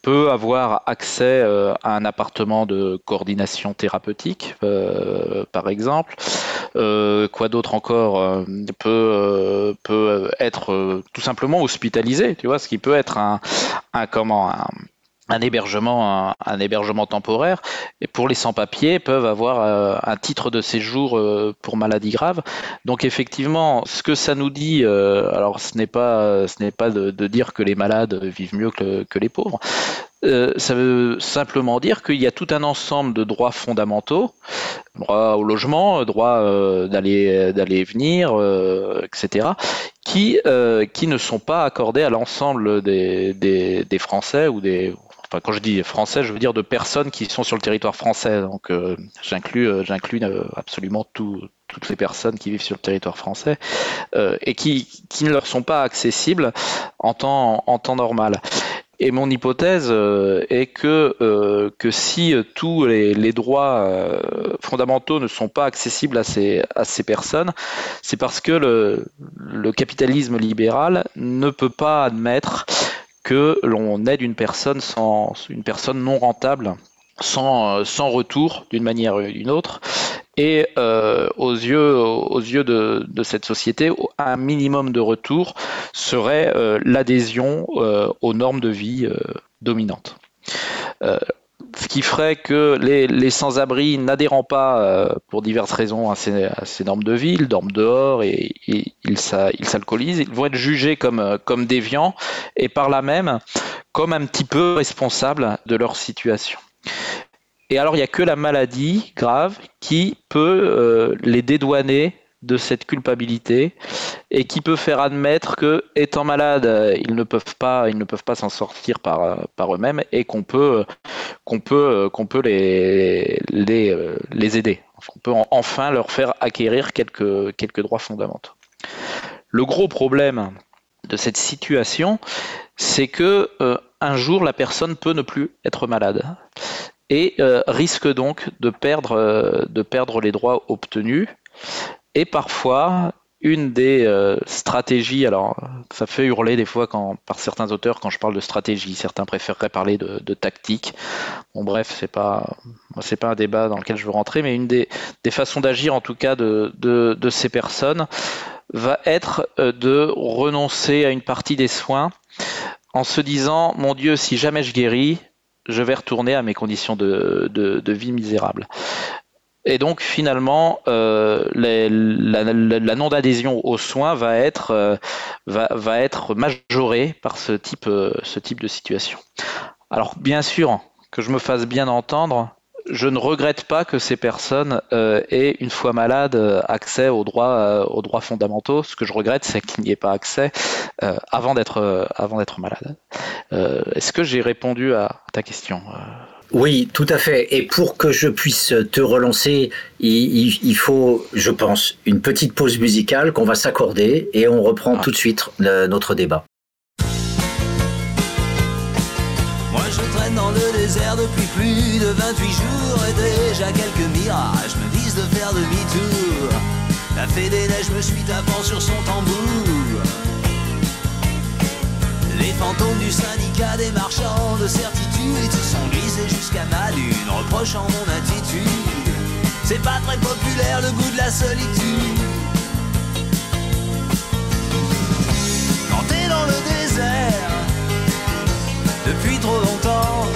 peut avoir accès à un appartement de coordination thérapeutique par exemple, quoi d'autre encore peut, peut être tout simplement hospitalisé, tu vois, ce qui peut être un, un comment un, un hébergement, un, hébergement temporaire. Et pour les sans-papiers, peuvent avoir euh, un titre de séjour euh, pour maladie grave. Donc effectivement, ce que ça nous dit, euh, alors ce n'est pas, ce n'est pas de, dire que les malades vivent mieux que, que les pauvres. ça veut simplement dire qu'il y a tout un ensemble de droits fondamentaux, droit au logement, droit d'aller d'aller venir, etc., qui qui ne sont pas accordés à l'ensemble des, des, des Français ou des quand je dis français, je veux dire de personnes qui sont sur le territoire français. Donc euh, j'inclus, euh, j'inclus euh, absolument toutes les personnes qui vivent sur le territoire français et qui, qui, ne leur sont pas accessibles en temps, en temps normal. Et mon hypothèse est que, que si tous les, les droits fondamentaux ne sont pas accessibles à ces, à ces personnes, c'est parce que le, le capitalisme libéral ne peut pas admettre que l'on aide une personne sans une personne non rentable sans, sans retour d'une manière ou d'une autre. Et euh, aux yeux, aux yeux de, de, cette société, un minimum de retour serait euh, l'adhésion euh, aux normes de vie dominantes ce qui ferait que les, sans-abri n'adhérant pas, euh, pour diverses raisons, à ces, normes de vie, ils dorment dehors et, ils s'alcoolisent, ils vont être jugés comme, euh, comme déviants et par là même comme un petit peu responsables de leur situation. Et alors, il n'y a que la maladie grave qui peut euh, les dédouaner de cette culpabilité et qui peut faire admettre que étant malades ils ne peuvent pas ils ne peuvent pas s'en sortir par, par eux-mêmes et qu'on peut qu'on peut qu'on peut les aider. On peut enfin leur faire acquérir quelques droits fondamentaux. Le gros problème de cette situation c'est que euh, un jour la personne peut ne plus être malade et euh, risque donc euh, de perdre les droits obtenus et parfois, une des euh, stratégies, alors ça fait hurler des fois par certains auteurs quand je parle de stratégie, certains préféreraient parler de, tactique. Bon bref, c'est pas pas un débat dans lequel je veux rentrer, mais une des, façons d'agir en tout cas de, de, ces personnes va être euh, de renoncer à une partie des soins en se disant mon Dieu, si jamais je guéris, je vais retourner à mes conditions de, de vie misérables. Et donc finalement, euh, la, non-adhésion aux soins va être, euh, va, être majorée par ce type, euh, ce type de situation. Alors bien sûr, que je me fasse bien entendre, je ne regrette pas que ces personnes aient, une fois malades, accès aux droits, aux droits fondamentaux. Ce que je regrette, c'est qu'il n'y ait pas accès avant d'être malade. Est-ce que j'ai répondu à ta question oui, tout à fait. Et pour que je puisse te relancer, il, faut, je pense, une petite pause musicale qu'on va s'accorder et on reprend ah. tout de suite notre débat. dans le désert depuis plus de 28 jours et déjà quelques mirages me disent de faire demi-tour. La fée des neiges me suit tapant sur son tambour. Les fantômes du syndicat des marchands de certitude se sont glissés jusqu'à ma lune, reprochant mon attitude. C'est pas très populaire le goût de la solitude. Quand t'es dans le désert, depuis trop longtemps.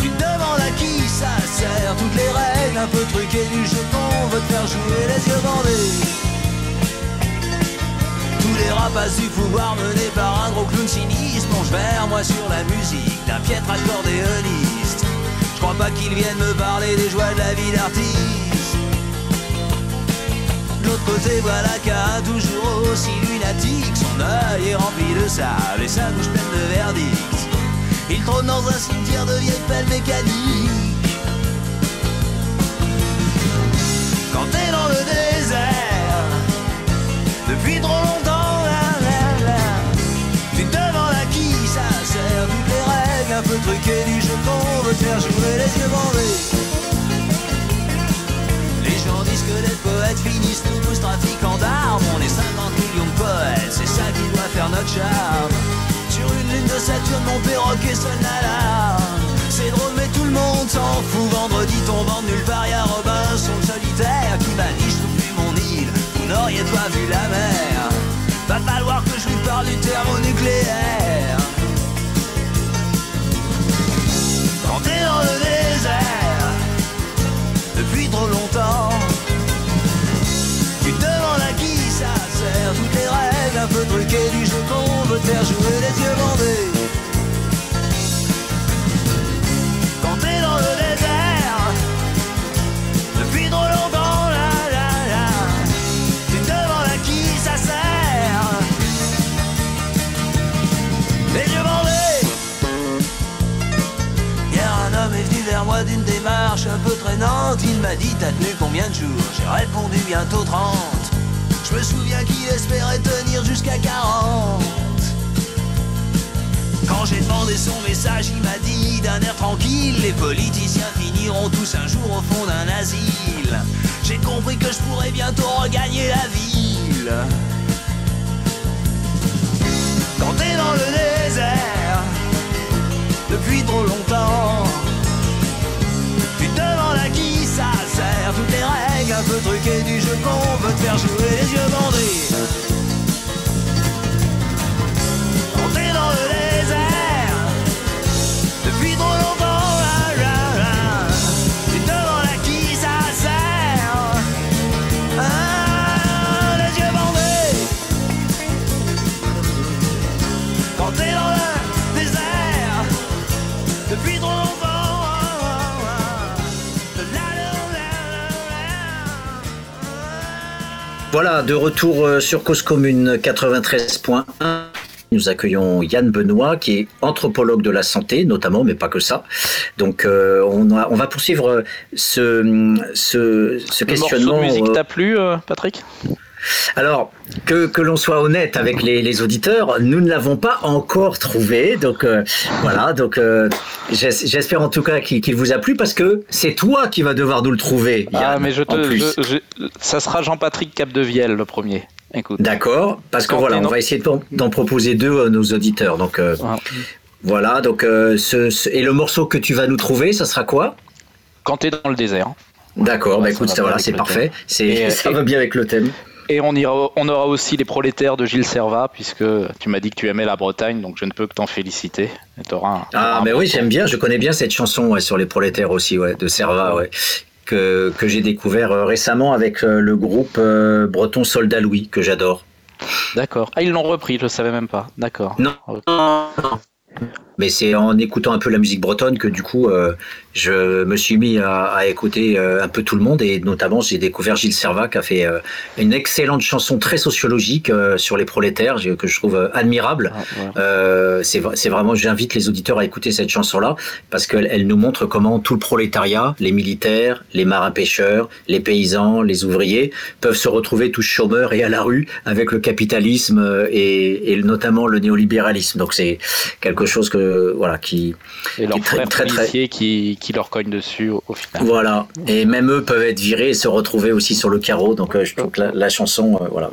Tu te demandes à qui ça sert, toutes les règles un peu truquées du jeu qu'on veut te faire jouer les yeux bandés. Les rapaces du pouvoir menés par un gros clown sinistre plongent vers moi sur la musique d'un piètre accordéoniste. Je crois pas qu'ils viennent me parler des joies de la vie d'artiste. De l'autre côté, voilà qu'un toujours aussi lunatique, son œil est rempli de sable et sa bouche pleine de verdict. Il trône dans un cimetière de vieilles pelles mécaniques. Quand t'es dans le désert, Sur une lune de Saturne, mon perroquet sonne l'alarme. C'est drôle, mais tout le monde s'en fout. Vendredi tombant nulle part, y'a Robinson solitaire qui trouve plus mon île, vous n'auriez pas vu la mer. Va falloir que je lui parle du thermonucléaire. Quand t'es dans le désert, depuis trop longtemps. Tu te demandes à qui ça sert, toutes les règles un peu truquées faire jouer les yeux bandés. Quand t'es dans le désert, depuis trop longtemps, là, là, là, tu te demandes à qui ça sert. Les yeux bandés. Hier, un homme est venu vers moi d'une démarche un peu traînante. Il m'a dit T'as tenu combien de jours? J'ai répondu bientôt 30. Je me souviens qu'il espérait tenir jusqu'à 40. Quand j'ai demandé son message, il m'a dit d'un air tranquille Les politiciens finiront tous un jour au fond d'un asile. J'ai compris que je pourrais bientôt regagner la ville. Quand t'es dans le désert, depuis trop longtemps toutes les règles un peu truquées du jeu qu'on veut te faire jouer les yeux bandés. Voilà, de retour euh, sur Cause Commune 93.1. Nous accueillons Yann Benoît, qui est anthropologue de la santé, notamment, mais pas que ça. Donc, euh, on, on, va poursuivre ce, ce, ce Le questionnement. Morceau de musique t'a plu, euh, Patrick? Alors, que, que l'on soit honnête avec les, les auditeurs, nous ne l'avons pas encore trouvé. Donc euh, voilà, donc euh, j'espère en tout cas qu'il vous a plu parce que c'est toi qui vas devoir nous le trouver. ah, mais je te, ça sera Jean-Patrick Capdevielle le premier. Écoute. D'accord, parce que voilà, on va essayer d'en proposer deux à nos auditeurs. Donc euh, ah. voilà, donc ce, et le morceau que tu vas nous trouver, ça sera quoi? Quand tu es dans le désert. D'accord, bah écoute, ça, voilà, c'est parfait. C'est, ça va bien avec le thème. Et on, ira, on aura aussi les prolétaires de Gilles Servat, puisque tu m'as dit que tu aimais la Bretagne, donc je ne peux que t'en féliciter. ah, mais oui, j'aime bien, je connais bien cette chanson sur les prolétaires aussi, ouais, de Servat, ouais, que, que j'ai découvert euh, récemment avec euh, le groupe euh, breton Soldat Louis, que j'adore. D'accord. Ah, ils l'ont repris, je ne savais même pas. D'accord. Non. Mais c'est en écoutant un peu la musique bretonne que du coup, euh, je me suis mis à, écouter euh, un peu tout le monde et notamment j'ai découvert Gilles Servat qui a fait euh, une excellente chanson très sociologique sur les prolétaires que je trouve admirable. Ah, c'est vraiment, j'invite les auditeurs à écouter cette chanson-là parce qu'elle elle nous montre comment tout le prolétariat, les militaires, les marins-pêcheurs, les paysans, les ouvriers peuvent se retrouver tous chômeurs et à la rue avec le capitalisme et, et notamment le néolibéralisme. Donc c'est quelque chose que voilà qui et leur très, très, très, qui, qui leur cogne dessus au, final. Voilà. Et même eux peuvent être virés et se retrouver aussi sur le carreau. Donc euh, je trouve que la, chanson euh, voilà.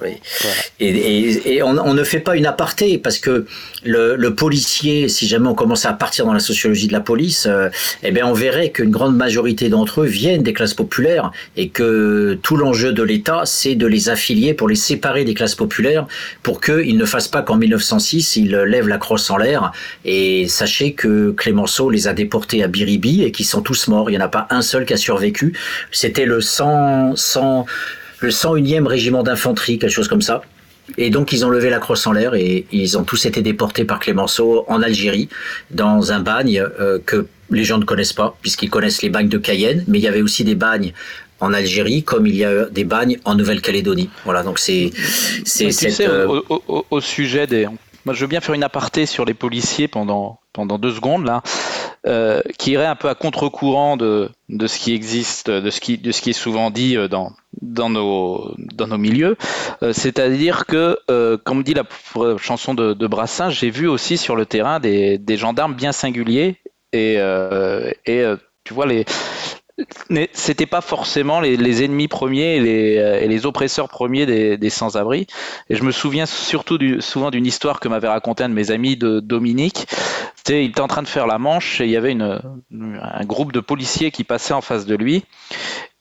Et, et, et on, on, ne fait pas une aparté parce que le, policier, si jamais on commence à partir dans la sociologie de la police, euh, eh bien on verrait qu'une grande majorité d'entre eux viennent des classes populaires et que tout l'enjeu de l'État, c'est de les affilier pour les séparer des classes populaires pour qu'ils ne fassent pas qu'en 1906 ils lèvent la crosse en l'air et sachez que Clémenceau les a déportés à Biribi et qu'ils sont tous morts. Il n'y en a pas un seul qui a survécu. C'était le 100, 100, le 101e régiment d'infanterie, quelque chose comme ça. Et donc ils ont levé la crosse en l'air et ils ont tous été déportés par Clémenceau en Algérie dans un bagne euh, que les gens ne connaissent pas puisqu'ils connaissent les bagnes de Cayenne, mais il y avait aussi des bagnes en Algérie comme il y a des bagnes en Nouvelle-Calédonie. Voilà, donc c'est c'est euh, au, sujet des moi, je veux bien faire une aparté sur les policiers pendant, pendant deux secondes, là, euh, qui irait un peu à contre-courant de, de ce qui existe, de ce qui, de ce qui est souvent dit euh, dans, dans, nos, dans nos milieux. Euh, c'est-à-dire que, comme dit la chanson de, de Brassin, j'ai vu aussi sur le terrain des, des gendarmes bien singuliers et, et tu vois, les, c'était pas forcément les, ennemis premiers et les, euh, oppresseurs premiers des, sans-abri. Et je me souviens surtout souvent d'une histoire que m'avait raconté un de mes amis de Dominique. C'était, il était en train de faire la manche et il y avait un groupe de policiers qui passait en face de lui.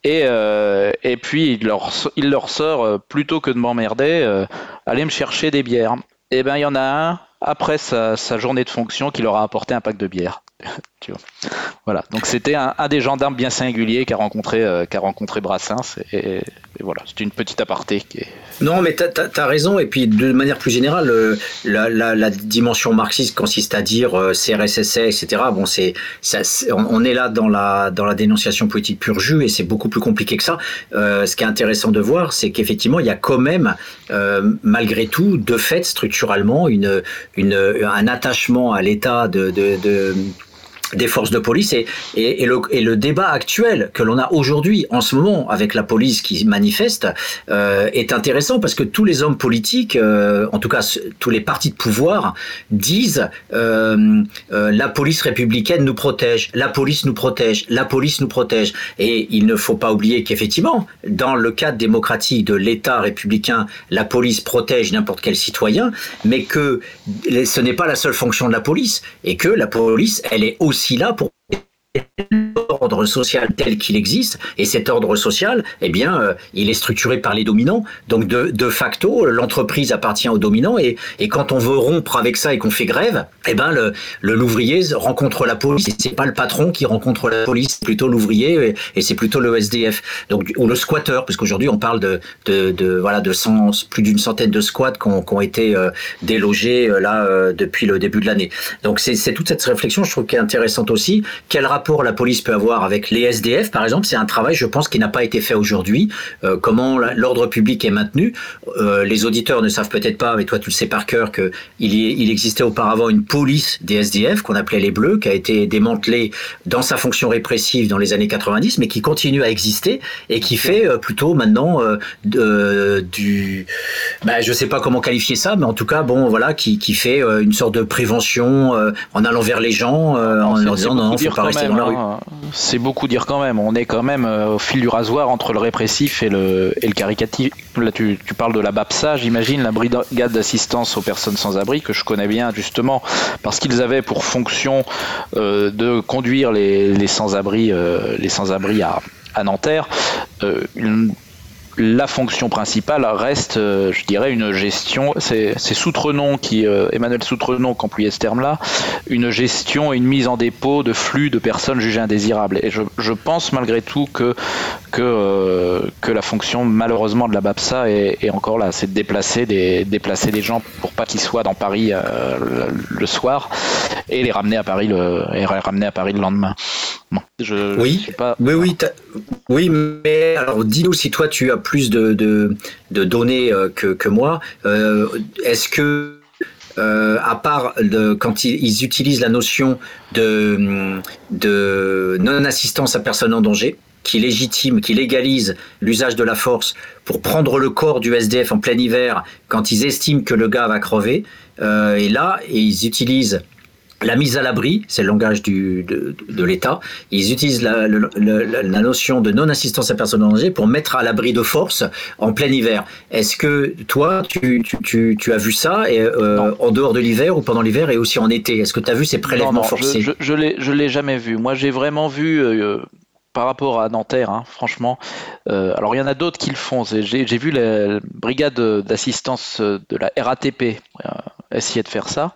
Et, euh, puis il leur, sort, euh, plutôt que de m'emmerder, euh, allez me chercher des bières. Et ben il y en a un, après sa, sa journée de fonction, qui leur a apporté un pack de bière. Voilà. Donc c'était un, des gendarmes bien singuliers qu'a rencontré, euh, rencontré Brassens. Et, voilà, c'est une petite aparté. Qui. Non, mais tu as, raison. Et puis de manière plus générale, euh, la, dimension marxiste consiste à dire euh, CRSS, etc. Bon, on est là dans la, dans la dénonciation politique pure jus et c'est beaucoup plus compliqué que ça. ce qui est intéressant de voir, c'est qu'effectivement, il y a quand même, malgré tout, de fait, structurellement, une, une, un attachement à l'état de des forces de police et, le, débat actuel que l'on a aujourd'hui en ce moment avec la police qui manifeste euh, est intéressant parce que tous les hommes politiques, euh, en tout cas tous les partis de pouvoir, disent euh, la police républicaine nous protège, la police nous protège, la police nous protège. Et il ne faut pas oublier qu'effectivement, dans le cadre démocratique de l'État républicain, la police protège n'importe quel citoyen, mais que ce n'est pas la seule fonction de la police et que la police, elle est aussi aussi là pour l'ordre social tel qu'il existe, et cet ordre social, eh bien, euh, il est structuré par les dominants. Donc, de, facto, l'entreprise appartient aux dominants, et, et, quand on veut rompre avec ça et qu'on fait grève, eh ben, le, l'ouvrier rencontre la police, c'est pas le patron qui rencontre la police, c'est plutôt l'ouvrier, et, c'est plutôt le SDF, donc ou le squatteur, parce qu'aujourd'hui on parle de, de, voilà de plus d'une centaine de squats qui ont, ont été euh, délogés euh, là depuis le début de l'année. Donc c'est toute cette réflexion, je trouve, qui est intéressante aussi. Quel rapport la police peut avoir avec les SDF, par exemple, c'est un travail, je pense, qui n'a pas été fait aujourd'hui. Euh, comment l'ordre public est maintenu euh, Les auditeurs ne savent peut-être pas, mais toi, tu le sais par cœur, qu'il il existait auparavant une police des SDF qu'on appelait les Bleus, qui a été démantelée dans sa fonction répressive dans les années 90, mais qui continue à exister et qui fait euh, plutôt maintenant de, du, ben, je sais pas comment qualifier ça, mais en tout cas, bon, voilà, qui, qui fait une sorte de prévention en allant vers les gens, en leur disant non, faut pas rester dans la rue. C'est beaucoup dire quand même. On est quand même euh, au fil du rasoir entre le répressif et le, et le caricatif. Là, tu, tu, parles de la BAPSA, j'imagine, la brigade d'assistance aux personnes sans abri, que je connais bien justement parce qu'ils avaient pour fonction euh, de conduire les, les sans-abri euh, les sans-abri à, à Nanterre. Une, la fonction principale reste, euh, je dirais, une gestion. C'est Soutrenon qui, euh, Emmanuel Soutrenon, qui employait ce terme-là, une gestion et une mise en dépôt de flux de personnes jugées indésirables. Et je, pense malgré tout que que, euh, que la fonction malheureusement de la BAPSA est, encore là, c'est de déplacer des déplacer des gens pour pas qu'ils soient dans Paris le, le, soir et les ramener à Paris le et les ramener à Paris le lendemain. Je, oui, pas... oui, oui, oui, mais alors dis-nous si toi tu as plus de, de, de données euh, que, que moi. Euh, Est-ce que euh, à part de, quand ils, ils, utilisent la notion de, de non-assistance à personne en danger, qui légitime, qui légalise l'usage de la force pour prendre le corps du SDF en plein hiver quand ils estiment que le gars va crever, euh, et là, ils utilisent la mise à l'abri, c'est le langage du, de, de l'État. Ils utilisent la, la, la, notion de non-assistance à personne en danger pour mettre à l'abri de force en plein hiver. Est-ce que toi, tu, tu, tu, as vu ça et, euh, en dehors de l'hiver ou pendant l'hiver et aussi en été? Est-ce que tu as vu ces prélèvements non, non, forcés? Je, je l'ai jamais vu. Moi, j'ai vraiment vu. Euh, par rapport à Nanterre, hein, franchement. Euh, alors il y en a d'autres qui le font. J'ai vu la brigade d'assistance de la RATP essayer de faire ça,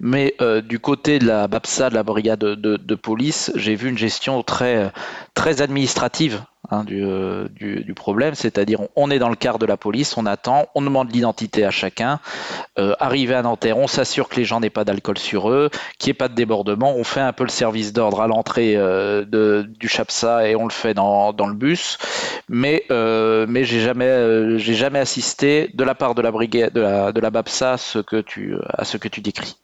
mais euh, du côté de la BAPSA, de la brigade de, police, j'ai vu une gestion très très administrative Hein, du, euh, du, problème, c'est-à-dire on, est dans le quart de la police, on attend, on demande l'identité à chacun, euh, arrivé à Nanterre, on s'assure que les gens n'aient pas d'alcool sur eux, qu'il n'y ait pas de débordement, on fait un peu le service d'ordre à l'entrée euh, du CHAPSA et on le fait dans, le bus, mais, euh, mais j'ai jamais, euh, j'ai jamais assisté de la part de la brigade, de la, BAPSA à ce que tu, à ce que tu décris.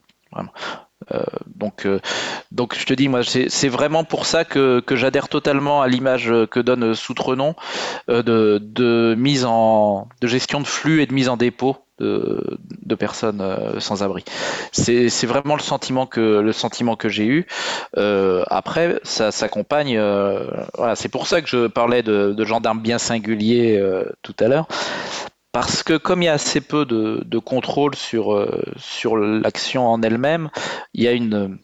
Euh, donc, euh, donc je te dis, moi, c'est vraiment pour ça que, j'adhère totalement à l'image que donne Soutrenon euh, de, mise en de gestion de flux et de mise en dépôt de, personnes euh, sans abri. C'est vraiment le sentiment que que j'ai eu. Euh, après, ça s'accompagne. voilà, c'est pour ça que je parlais de gendarmes bien singuliers tout à l'heure parce que comme il y a assez peu de, de contrôle sur, euh, sur l'action en elle-même, il y a une,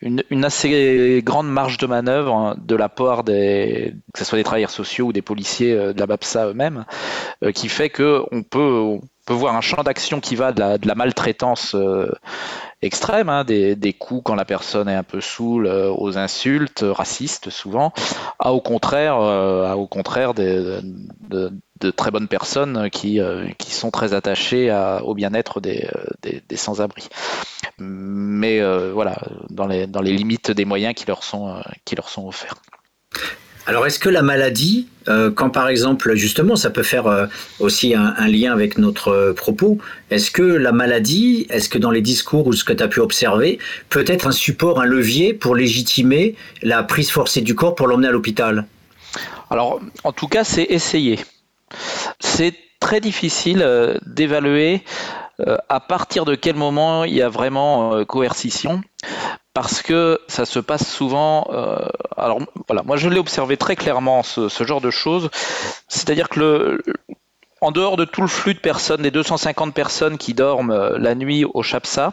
une, une, assez grande marge de manœuvre hein, de la part des, que ce soit des travailleurs sociaux ou des policiers euh, de la BAPSA eux-mêmes, euh, qui fait qu'on peut, on peut voir un champ d'action qui va de la, de la maltraitance extrême, hein, des, des, coups quand la personne est un peu saoule, aux insultes racistes souvent, à au contraire, à au contraire des, de, de très bonnes personnes qui, euh, qui sont très attachées à, au bien-être des, euh, des, des sans-abri. Mais euh, voilà, dans les, dans les limites des moyens qui leur sont, qui leur sont offerts. Alors, est-ce que la maladie, quand par exemple, justement, ça peut faire aussi un, un, lien avec notre propos, est-ce que la maladie, est-ce que dans les discours ou ce que tu as pu observer, peut être un support, un levier pour légitimer la prise forcée du corps pour l'emmener à l'hôpital? Alors, en tout cas, c'est essayer. C'est très difficile euh, d'évaluer euh, à partir de quel moment il y a vraiment euh, coercition parce que ça se passe souvent. alors voilà, moi je l'ai observé très clairement ce, genre de choses, c'est-à-dire que en dehors de tout le flux de personnes, des 250 personnes qui dorment la nuit au Chapsa,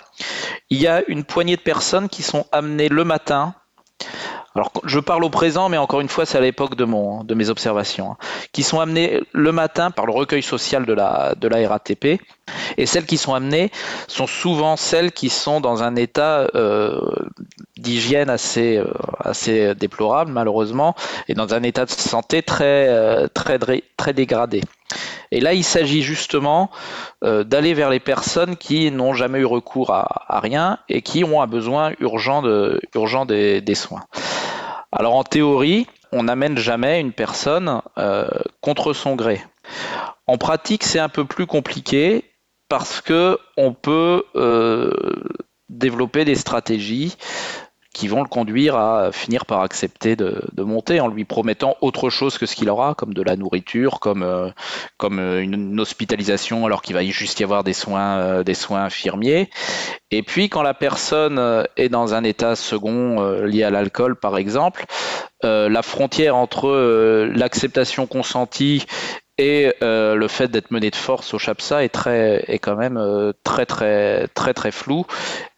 il y a une poignée de personnes qui sont amenées le matin alors je parle au présent, mais encore une fois, c'est à l'époque de, mes observations, hein, qui sont amenées le matin par le recueil social de la, de RATP, et celles qui sont amenées sont souvent celles qui sont dans un état euh, d'hygiène assez, euh, assez déplorable, malheureusement, et dans un état de santé très, euh, dégradé. Et là, il s'agit justement euh, d'aller vers les personnes qui n'ont jamais eu recours à, rien et qui ont un besoin urgent, de, urgent des, des soins. Alors en théorie, on n'amène jamais une personne euh, contre son gré. En pratique, c'est un peu plus compliqué parce que on peut euh, développer des stratégies qui vont le conduire à finir par accepter de, de, monter en lui promettant autre chose que ce qu'il aura, comme de la nourriture, comme, euh, comme une, une, hospitalisation alors qu'il va juste y avoir des soins, euh, des soins infirmiers. Et puis quand la personne euh, est dans un état second euh, lié à l'alcool par exemple, euh, la frontière entre l'acceptation consentie et euh, le fait d'être mené de force au CHAPSA est très est quand même euh, très très très très flou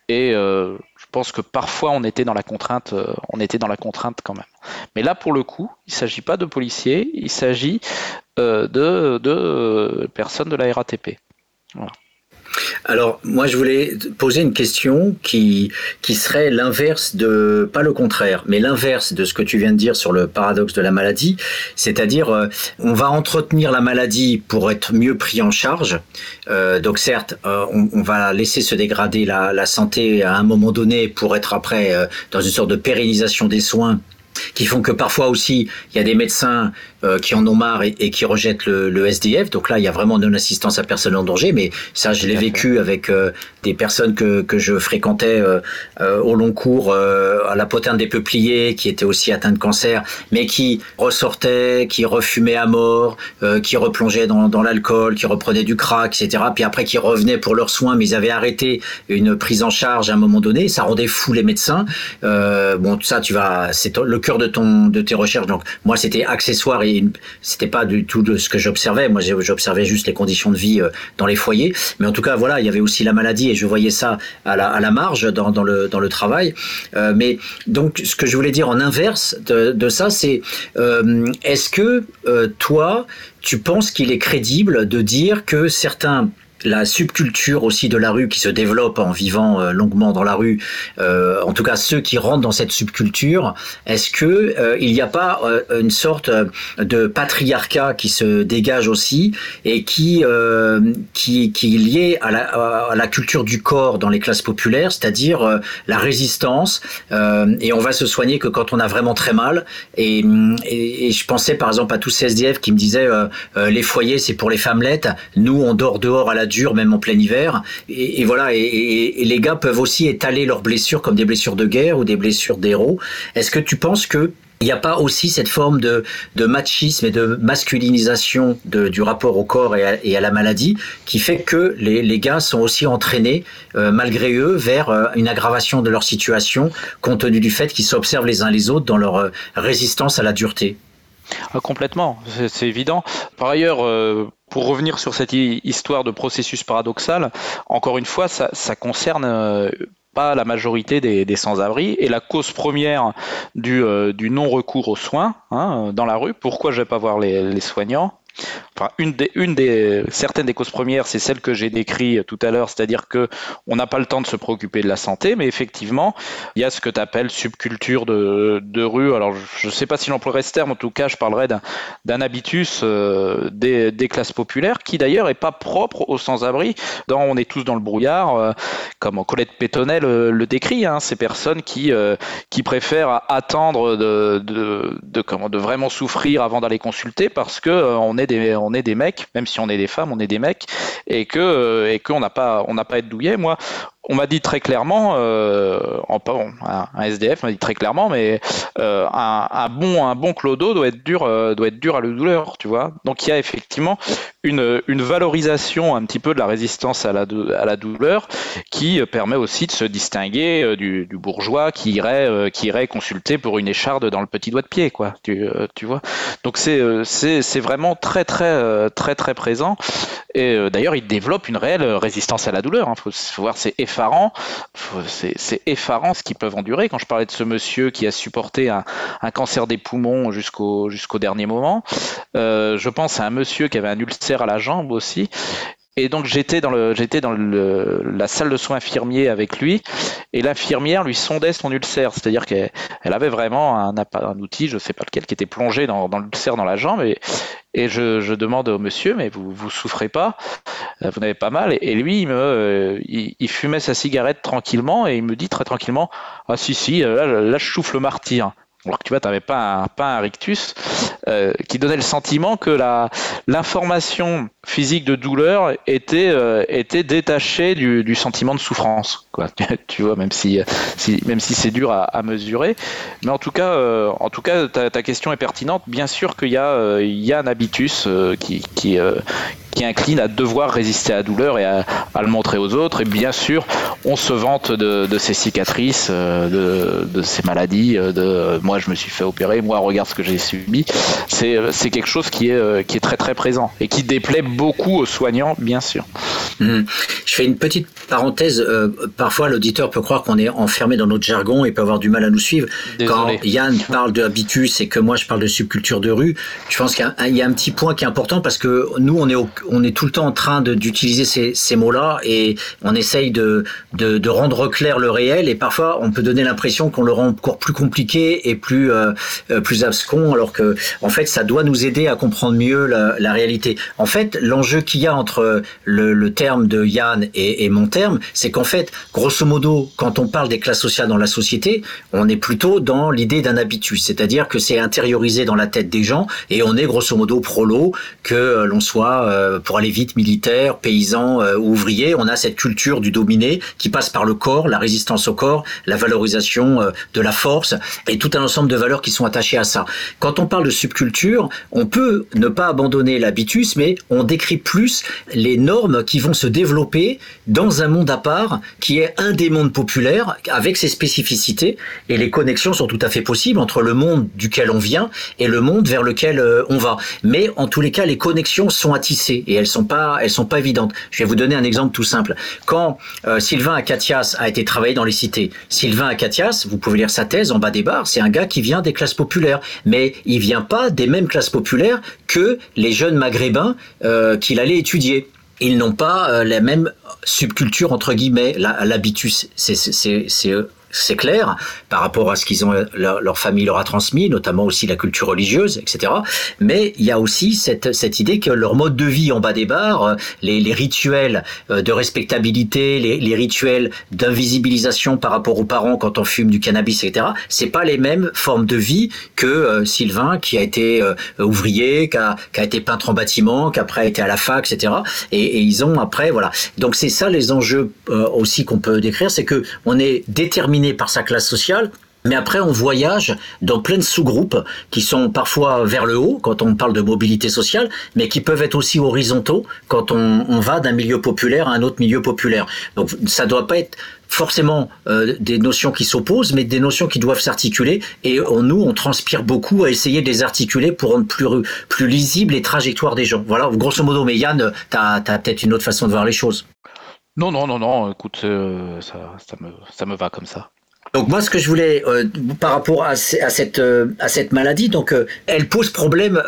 et euh, pense que parfois on était dans la contrainte, on était dans la contrainte quand même. Mais là pour le coup, il ne s'agit pas de policiers, il s'agit de, de personnes de la RATP. Voilà. Alors, moi, je voulais poser une question qui, qui serait l'inverse de, pas le contraire, mais l'inverse de ce que tu viens de dire sur le paradoxe de la maladie. C'est-à-dire, euh, on va entretenir la maladie pour être mieux pris en charge. Euh, donc, certes, euh, on, on, va laisser se dégrader la, la, santé à un moment donné pour être après dans une sorte de pérennisation des soins qui font que parfois aussi il y a des médecins euh, qui en ont marre et, qui rejettent le, le, SDF. Donc là, il y a vraiment non-assistance à personne en danger. Mais ça, je l'ai vécu avec euh, des personnes que, que je fréquentais euh, au long cours à la poterne des Peupliers, qui étaient aussi atteints de cancer, mais qui ressortaient, qui refumaient à mort, qui replongeaient dans, dans l'alcool, qui reprenaient du crack, etc. Puis après, qui revenaient pour leurs soins, mais ils avaient arrêté une prise en charge à un moment donné. Ça rendait fou les médecins. bon, ça, tu vas, c'est le cœur de ton de tes recherches. Donc moi, c'était accessoire et c'était pas du tout de ce que j'observais. Moi, j'observais juste les conditions de vie euh, dans les foyers. Mais en tout cas, voilà, il y avait aussi la maladie et je voyais ça à la, à la marge dans, le, dans le travail. Euh, mais donc, ce que je voulais dire en inverse de, ça, c'est euh, est-ce que toi, tu penses qu'il est crédible de dire que certains la subculture aussi de la rue qui se développe en vivant euh, longuement dans la rue, euh, en tout cas ceux qui rentrent dans cette subculture, est-ce que euh, il n'y a pas une sorte de patriarcat qui se dégage aussi et qui est lié à la, culture du corps dans les classes populaires, c'est-à-dire la résistance et on va se soigner que quand on a vraiment très mal. Et je pensais par exemple à tous ces SDF qui me disaient les foyers c'est pour les femmelettes, nous on dort dehors à la dur, même en plein hiver. Et, voilà, et, les gars peuvent aussi étaler leurs blessures comme des blessures de guerre ou des blessures d'héros. Est-ce que tu penses que il n'y a pas aussi cette forme de, machisme et de masculinisation du rapport au corps et à, la maladie qui fait que les, gars sont aussi entraînés, euh, malgré eux, vers euh, une aggravation de leur situation, compte tenu du fait qu'ils s'observent les uns les autres dans leur euh, résistance à la dureté? Ah, complètement, c'est évident. Par ailleurs, euh, pour revenir sur cette histoire de processus paradoxal, encore une fois, ça, concerne euh, pas la majorité des, sans-abri et la cause première du, euh, non-recours aux soins hein, dans la rue. Pourquoi je vais pas voir les soignants? Enfin, une des, certaines des causes premières, c'est celle que j'ai décrite tout à l'heure, c'est-à-dire que on n'a pas le temps de se préoccuper de la santé, mais effectivement, il y a ce que tu appelles subculture de, rue. Alors, je ne sais pas si l'emploierait ce terme, en tout cas, je parlerai d'un habitus euh, des, classes populaires, qui d'ailleurs est pas propre aux sans-abri. On est tous dans le brouillard, euh, comme Colette Pétonnet le, décrit, hein, ces personnes qui, euh, qui préfèrent attendre de, comment, de vraiment souffrir avant d'aller consulter parce que on des on est des mecs, même si on est des femmes, on est des mecs, et que euh, qu'on n'a pas on n'a pas à être douillet. Moi, on m'a dit très clairement, euh, en, un SDF m'a dit très clairement, mais euh, un, bon un bon clodo doit être dur euh, doit être dur à la douleur, tu vois. Donc il y a effectivement une, valorisation un petit peu de la résistance à la, douleur qui permet aussi de se distinguer du, bourgeois qui irait qui irait consulter pour une écharde dans le petit doigt de pied, quoi. Tu, vois. Donc c'est c'est vraiment très très très très présent. Et d'ailleurs il développe une réelle résistance à la douleur. Il hein. faut, faut voir c'est C'est effarant ce qu'ils peuvent endurer. Quand je parlais de ce monsieur qui a supporté un, cancer des poumons jusqu'au jusqu'au dernier moment, euh, je pense à un monsieur qui avait un ulcère à la jambe aussi et donc j'étais dans le j'étais dans le, la salle de soins infirmier avec lui. Et l'infirmière lui sondait son ulcère, c'est-à-dire qu'elle avait vraiment un, un outil, je sais pas lequel, qui était plongé dans, dans l'ulcère dans la jambe. Et, et je, je, demande au monsieur mais vous vous souffrez pas, euh, vous n'avez pas mal? Et, lui il me euh, il, fumait sa cigarette tranquillement et il me dit très tranquillement ah si si euh, là, là je souffle le martyr alors que tu vois, tu n'avais pas un, pas un rictus, euh, qui donnait le sentiment que la, l'information physique de douleur était, euh, était détachée du, sentiment de souffrance. Quoi. tu vois, même si, si, même si c'est dur à, mesurer. Mais en tout cas, euh, en tout cas ta, ta, question est pertinente. Bien sûr qu'il y, a, il y a un habitus qui, qui, qui incline à devoir résister à la douleur et à, le montrer aux autres. Et bien sûr, on se vante de, de ses cicatrices, de, de ses maladies, de moi je me suis fait opérer, moi regarde ce que j'ai subi. C'est, c'est quelque chose qui est, qui est très très présent et qui déplaît beaucoup aux soignants, bien sûr. Mmh. Je fais une petite parenthèse. Euh, parfois, l'auditeur peut croire qu'on est enfermé dans notre jargon et peut avoir du mal à nous suivre. Quand Yann parle de habitus et que moi je parle de subculture de rue, je pense qu'il y, a un petit point qui est important parce que nous, on est, on est tout le temps en train d'utiliser ces, ces mots-là et on essaye de, de, de, rendre clair le réel et parfois on peut donner l'impression qu'on le rend encore plus compliqué et plus, euh, euh, plus abscon alors que en fait ça doit nous aider à comprendre mieux la, la réalité. En fait, l'enjeu qu'il y a entre le, terme de Yann et, et mon terme, c'est qu'en fait, grosso modo, quand on parle des classes sociales dans la société, on est plutôt dans l'idée d'un habitus, c'est-à-dire que c'est intériorisé dans la tête des gens et on est grosso modo prolo, que euh, l'on soit euh, pour aller vite militaire, paysan euh, ou ouvrier, on a cette culture du dominé qui passe par le corps, la résistance au corps, la valorisation de la force et tout un ensemble de valeurs qui sont attachées à ça. Quand on parle de subculture, on peut ne pas abandonner l'habitus, mais on décrit plus les normes qui vont se développer dans un monde à part qui est un des mondes populaires avec ses spécificités et les connexions sont tout à fait possibles entre le monde duquel on vient et le monde vers lequel euh, on va. Mais en tous les cas, les connexions sont à tisser et elles sont pas, elles sont pas évidentes. Je vais vous donner un exemple tout simple. Quand euh, Sylvain Acatias a été travaillé dans les cités, Sylvain Acatias, vous pouvez lire sa thèse en bas des barres, c'est un gars qui vient des classes populaires, mais il vient pas des mêmes classes populaires que les jeunes maghrébins euh, qu'il allait étudier ils n'ont pas la même subculture entre guillemets, l'habitus. C'est c'est clair, par rapport à ce qu'ils ont leur, famille leur a transmis, notamment aussi la culture religieuse, etc. Mais il y a aussi cette, cette idée que leur mode de vie en bas des bars, euh, les, rituels euh, de respectabilité, les, rituels d'invisibilisation par rapport aux parents quand on fume du cannabis, etc. C'est pas les mêmes formes de vie que euh, Sylvain qui a été ouvrier, qui a, qui a, été peintre en bâtiment, qui après a été à la fac, etc. Et, et ils ont après voilà. Donc c'est ça les enjeux aussi qu'on peut décrire, c'est que on est déterminé par sa classe sociale, mais après, on voyage dans plein de sous-groupes qui sont parfois vers le haut quand on parle de mobilité sociale, mais qui peuvent être aussi horizontaux quand on, va d'un milieu populaire à un autre milieu populaire. Donc, ça doit pas être forcément euh, des notions qui s'opposent, mais des notions qui doivent s'articuler. Et nous, on transpire beaucoup à essayer de les articuler pour rendre plus, plus lisibles les trajectoires des gens. Voilà, grosso modo. Mais Yann, tu as, peut-être une autre façon de voir les choses. Non, non, non, non, écoute, euh, ça, ça, me, ça me va comme ça. Donc moi, ce que je voulais, euh, par rapport à, cette, euh, à cette maladie, donc elle pose problème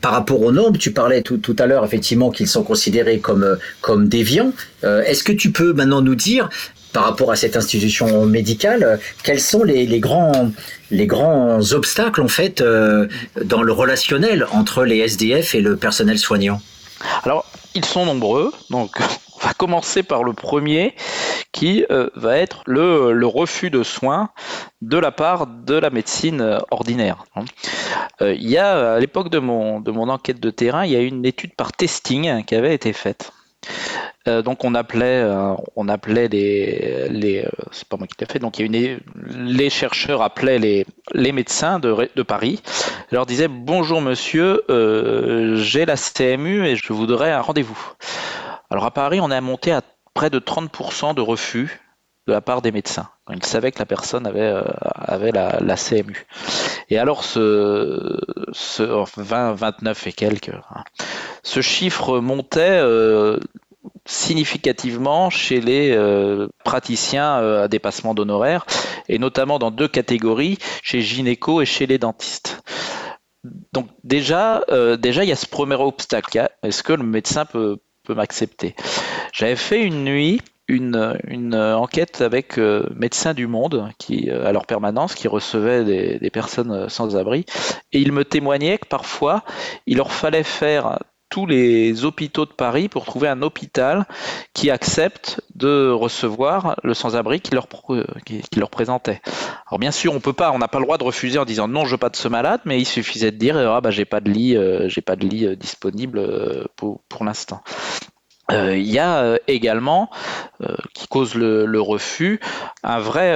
par rapport aux normes. Tu parlais tout, tout à l'heure effectivement qu'ils sont considérés comme, comme déviants. Est-ce que tu peux maintenant nous dire, par rapport à cette institution médicale, quels sont les, les grands, les grands obstacles en fait dans le relationnel entre les SDF et le personnel soignant? Alors, ils sont nombreux, donc on va commencer par le premier qui euh, va être le, refus de soins de la part de la médecine euh, ordinaire. Euh, il y a, à l'époque de mon, enquête de terrain, il y a une étude par testing qui avait été faite. donc on appelait, on appelait les, c'est pas moi qui l'ai fait. Donc les chercheurs appelaient les, médecins de, de Paris, leur disaient bonjour monsieur, j'ai la CMU et je voudrais un rendez-vous. Alors à Paris, on a monté à près de 30% de refus de la part des médecins. Ils savaient que la personne avait, euh, la, CMU. Et alors, ce, ce 20, 29 et quelques, hein, ce chiffre montait euh, significativement chez les euh, praticiens à dépassement d'honoraires, et notamment dans deux catégories, chez gynéco et chez les dentistes. Donc déjà, déjà il y a ce premier obstacle. Est-ce que le médecin peut, peut m'accepter. J'avais fait une nuit une, une enquête avec euh, Médecins du Monde, qui, euh, à leur permanence, qui recevaient des, des personnes sans abri, et ils me témoignaient que parfois, il leur fallait faire tous les hôpitaux de Paris pour trouver un hôpital qui accepte de recevoir le sans-abri qui leur, qui, présentait. Alors bien sûr, on peut pas, on n'a pas le droit de refuser en disant non, je veux pas de ce malade, mais il suffisait de dire ah bah j'ai pas de lit, euh, j'ai pas de lit euh, disponible euh, pour, l'instant. Il y a également, qui cause le, refus, un vrai,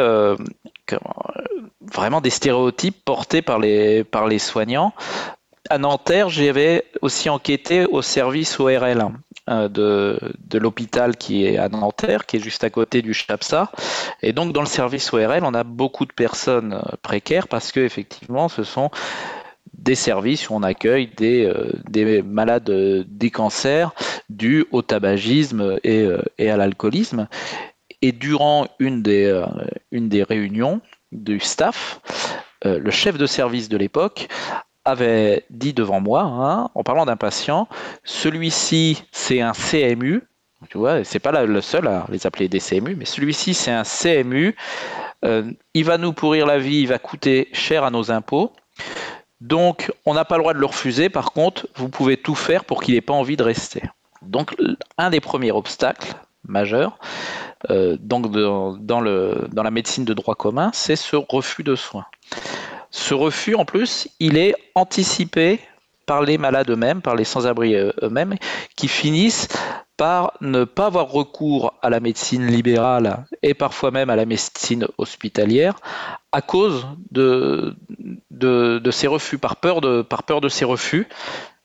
vraiment des stéréotypes portés par les soignants à Nanterre, j'avais aussi enquêté au service ORL euh, de, l'hôpital qui est à Nanterre, qui est juste à côté du CHAPSA. Et donc, dans le service ORL, on a beaucoup de personnes euh, précaires parce que, effectivement, ce sont des services où on accueille des, des malades des cancers dus au tabagisme et, et à l'alcoolisme. Et durant une des, une des réunions du staff, le chef de service de l'époque avait dit devant moi, hein, en parlant d'un patient, celui-ci c'est un CMU, tu vois, c'est pas le seul à les appeler des CMU, mais celui-ci c'est un CMU, euh, il va nous pourrir la vie, il va coûter cher à nos impôts. Donc, on n'a pas le droit de le refuser. Par contre, vous pouvez tout faire pour qu'il n'ait pas envie de rester. Donc, un des premiers obstacles majeurs euh, donc dans, la médecine de droit commun, c'est ce refus de soins. Ce refus, en plus, il est anticipé par les malades eux-mêmes, par les sans-abri euh, eux-mêmes, qui finissent par ne pas avoir recours à la médecine libérale et parfois même à la médecine hospitalière à cause de, ces refus, par peur de ces refus.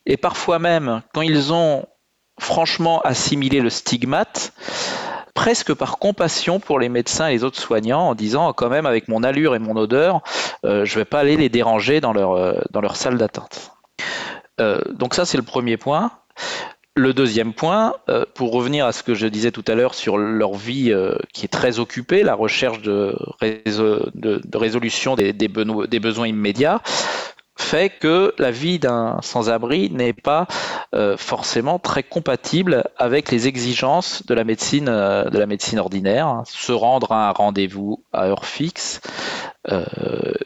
Et parfois même, quand ils ont franchement assimilé le stigmate, presque par compassion pour les médecins et les autres soignants en disant quand même avec mon allure et mon odeur, euh, je ne vais pas aller les déranger dans leur, euh, salle d'attente. Euh, donc ça c'est le premier point. Le deuxième point, pour revenir à ce que je disais tout à l'heure sur leur vie qui est très occupée, la recherche de, résolution des, besoins immédiats, fait que la vie d'un sans-abri n'est pas euh, forcément très compatible avec les exigences de la médecine, euh, de la médecine ordinaire. Se rendre à un rendez-vous à heure fixe, euh,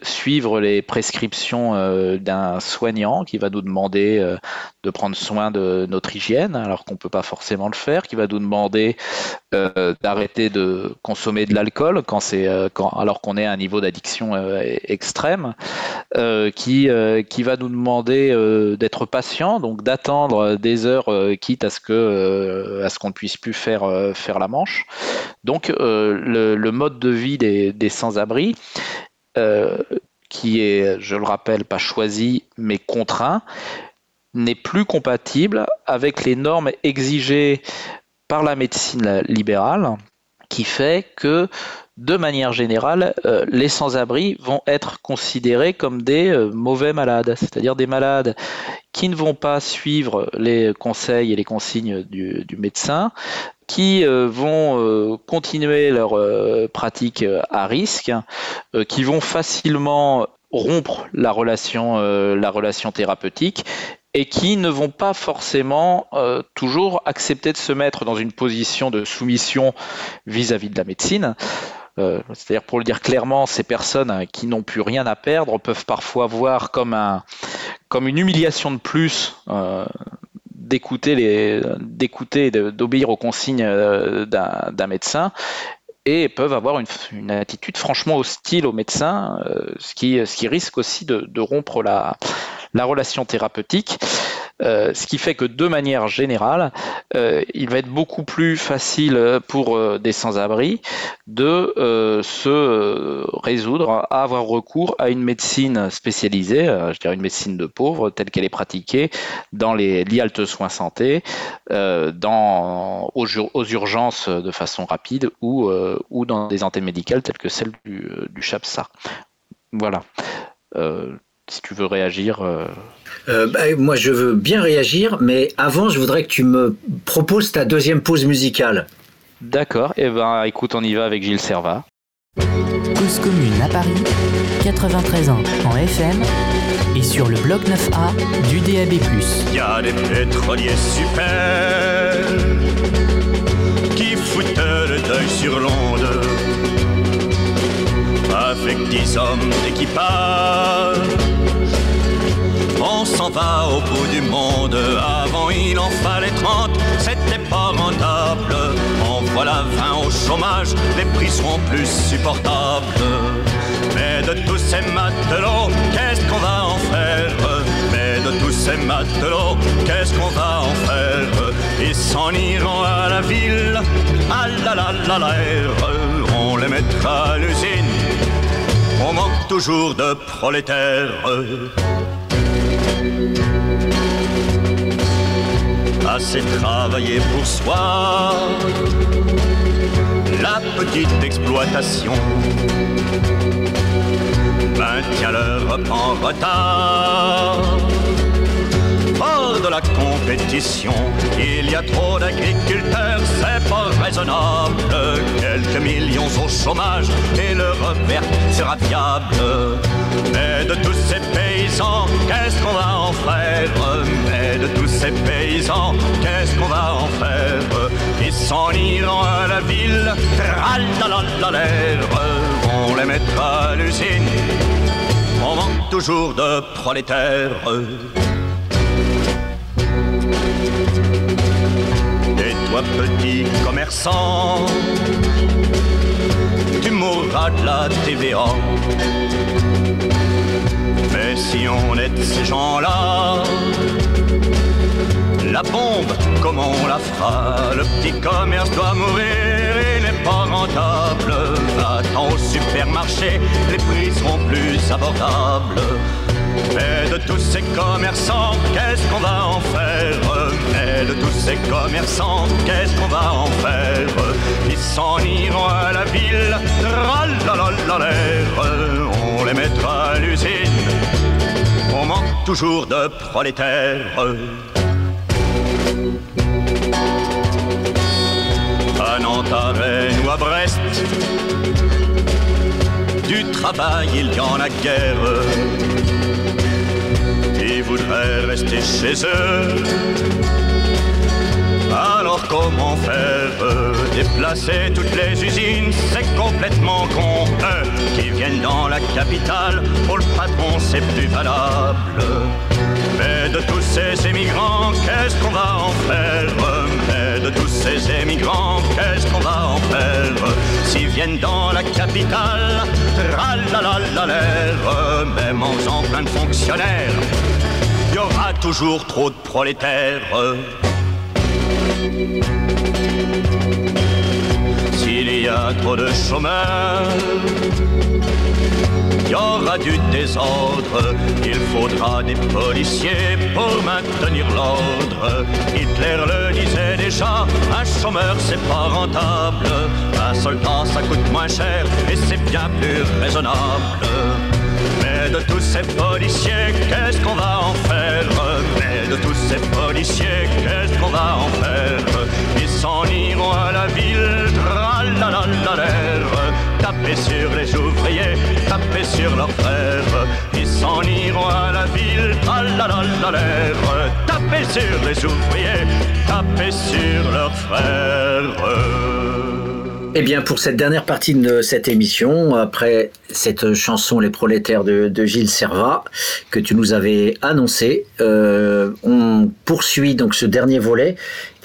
suivre les prescriptions d'un soignant qui va nous demander de prendre soin de notre hygiène alors qu'on ne peut pas forcément le faire, qui va nous demander d'arrêter de consommer de l'alcool quand c'est quand, alors qu'on est à un niveau d'addiction extrême, qui qui va nous demander d'être patient, donc d'attendre des heures quitte à ce que à ce qu'on ne puisse plus faire faire la manche. Donc le, mode de vie des, des sans-abri qui est, je le rappelle, pas choisi mais contraint, n'est plus compatible avec les normes exigées par la médecine libérale, qui fait que de manière générale, euh, les sans-abri vont être considérés comme des euh, mauvais malades, c'est-à-dire des malades qui ne vont pas suivre les conseils et les consignes du, médecin, qui euh, vont continuer leur pratique à risque, qui vont facilement rompre la relation, la relation thérapeutique et qui ne vont pas forcément toujours accepter de se mettre dans une position de soumission vis à -vis de la médecine. Euh, c'est-à-dire, pour le dire clairement, ces personnes hein, qui n'ont plus rien à perdre peuvent parfois voir comme, un, comme une humiliation de plus euh, d'écouter les d'écouter d'obéir aux consignes euh, d'un médecin et peuvent avoir une, attitude franchement hostile au médecin, ce, qui, ce qui risque aussi de, de rompre la, la relation thérapeutique. Euh, ce qui fait que de manière générale, euh, il va être beaucoup plus facile pour euh, des sans-abri de se résoudre à avoir recours à une médecine spécialisée, je dirais une médecine de pauvres telle qu'elle est pratiquée dans les lialtes soins santé, aux, urgences de façon rapide ou, ou dans des antennes médicales telles que celle du, du CHAPSA. Voilà. Si tu veux réagir. Euh, bah, moi, je veux bien réagir, mais avant, je voudrais que tu me proposes ta deuxième pause musicale. D'accord. Et eh ben, écoute, on y va avec Gilles Servat. Cause commune à Paris, 93 ans en FM et sur le bloc 9A du DAB+. Il y a des pétroliers super qui foutent le deuil sur l'onde avec dix hommes d'équipage on s'en va au bout du monde. Avant il en fallait 30, c'était pas rentable. En voilà 20 au chômage, les prix seront plus supportables. Mais de tous ces matelots, qu'est-ce qu'on va en faire? Mais de tous ces matelots, qu'est-ce qu'on va en faire? Ils s'en iront à la ville, à la la la la, on les mettra à l'usine. On manque toujours de prolétaires. Assez travailler pour soi, la petite exploitation maintient l'Europe en retard. De la compétition, il y a trop d'agriculteurs, c'est pas raisonnable. Quelques millions au chômage et le revers sera viable. Mais de tous ces paysans, qu'est-ce qu'on va en faire? Mais de tous ces paysans, qu'est-ce qu'on va en faire? Ils s'en iront à la ville, l'air on les mettra à l'usine. On manque toujours de prolétaires. Et toi, petit commerçant, tu mourras de la TVA. Mais si on est ces gens-là, la bombe, comment on la fera? Le petit commerce doit mourir, il n'est pas rentable. Va-t'en au supermarché, les prix seront plus abordables. Mais de tous ces commerçants, qu'est-ce qu'on va en faire Mais de tous ces commerçants, qu'est-ce qu'on va en faire Ils s'en iront à la ville, on les mettra à l'usine. On manque toujours de prolétaires. À Nantes, à Rennes ou à Brest, du travail il y en a guère. Voudraient rester chez eux. Alors comment faire Déplacer toutes les usines, c'est complètement con. Eux qui viennent dans la capitale, pour le patron c'est plus valable. Mais de tous ces émigrants, qu'est-ce qu'on va en faire? Mais de tous ces émigrants, qu'est-ce qu'on va en faire? S'ils viennent dans la capitale, l'air, même en faisant plein de fonctionnaires, aura toujours trop de prolétaires. S'il y a trop de chômeurs, il y aura du désordre. Il faudra des policiers pour maintenir l'ordre. Hitler le disait déjà, un chômeur c'est pas rentable. Un soldat ça coûte moins cher et c'est bien plus raisonnable. Mais de tous ces policiers, qu'est-ce qu'on va qu'est-ce qu'on va en faire Ils s'en iront à la ville, taper sur les ouvriers, taper sur leurs frères. Ils s'en iront à la ville, taper sur les ouvriers, taper sur leurs frères. Eh bien, pour cette dernière partie de cette émission, après cette chanson Les prolétaires de, Gilles Servat que tu nous avais annoncé, euh, on poursuit donc ce dernier volet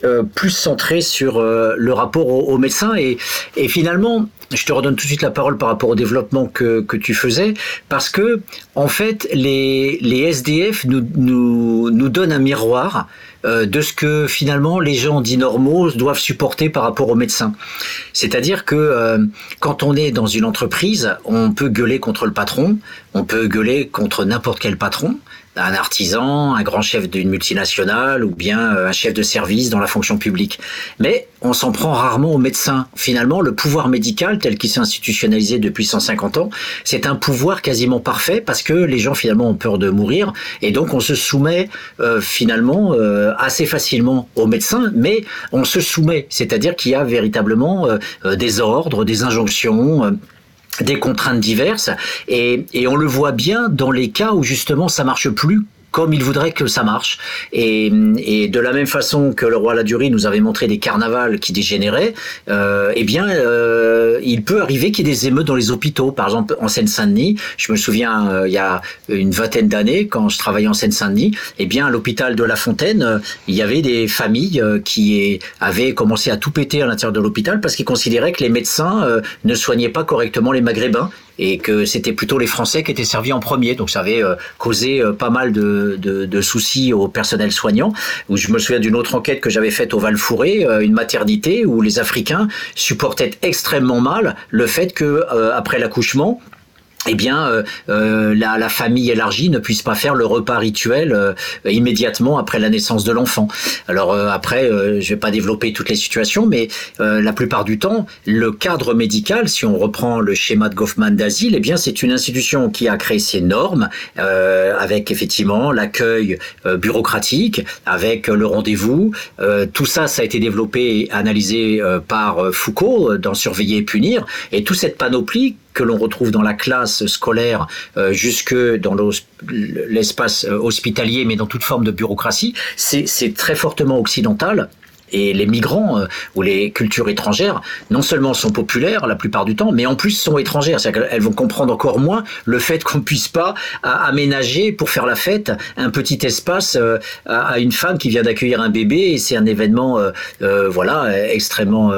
euh, plus centré sur euh, le rapport aux, médecins et, et, finalement je te redonne tout de suite la parole par rapport au développement que, que tu faisais, parce que en fait, les, les SDF nous, nous, nous donnent un miroir euh, de ce que finalement les gens dits normaux doivent supporter par rapport aux médecins. C'est-à-dire que euh, quand on est dans une entreprise, on peut gueuler contre le patron, on peut gueuler contre n'importe quel patron, un artisan, un grand chef d'une multinationale ou bien euh, un chef de service dans la fonction publique. Mais on s'en prend rarement aux médecins. Finalement, le pouvoir médical tel qu'il s'est institutionnalisé depuis 150 ans, c'est un pouvoir quasiment parfait parce que les gens finalement ont peur de mourir et donc on se soumet euh, finalement euh, assez facilement aux médecins, mais on se soumet, c'est-à-dire qu'il y a véritablement des ordres, des injonctions des contraintes diverses. Et, on le voit bien dans les cas où justement ça marche plus comme il voudrait que ça marche. Et, et, de la même façon que le roi Ladurie nous avait montré des carnavals qui dégénéraient, euh, eh bien, euh, il peut arriver qu'il y ait des émeutes dans les hôpitaux. Par exemple, en Seine-Saint-Denis, je me souviens, euh, il y a une vingtaine d'années, quand je travaillais en Seine-Saint-Denis, eh bien, à l'hôpital de La Fontaine, euh, il y avait des familles euh, qui avaient commencé à tout péter à l'intérieur de l'hôpital parce qu'ils considéraient que les médecins ne soignaient pas correctement les Maghrébins et que c'était plutôt les Français qui étaient servis en premier. Donc ça avait euh, causé euh, pas mal de, soucis au personnel soignant. Où je me souviens d'une autre enquête que j'avais faite au Val-Fouré, euh, une maternité où les Africains supportaient extrêmement mal le fait que après l'accouchement, eh bien, euh, euh, la, famille élargie ne puisse pas faire le repas rituel euh, immédiatement après la naissance de l'enfant. Alors après, je vais pas développer toutes les situations, mais la plupart du temps, le cadre médical, si on reprend le schéma de Goffman d'asile, eh bien, c'est une institution qui a créé ses normes, avec effectivement l'accueil bureaucratique, avec le rendez-vous. tout ça, ça a été développé et analysé par Foucault dans Surveiller et punir, et toute cette panoplie que l'on retrouve dans la classe scolaire euh, jusque dans l'espace euh, hospitalier, mais dans toute forme de bureaucratie, c'est très fortement occidental et les migrants euh, ou les cultures étrangères, non seulement sont populaires la plupart du temps, mais en plus sont étrangères. C'est-à-dire qu'elles vont comprendre encore moins le fait qu'on puisse pas aménager pour faire la fête un petit espace euh, à une femme qui vient d'accueillir un bébé et c'est un événement voilà extrêmement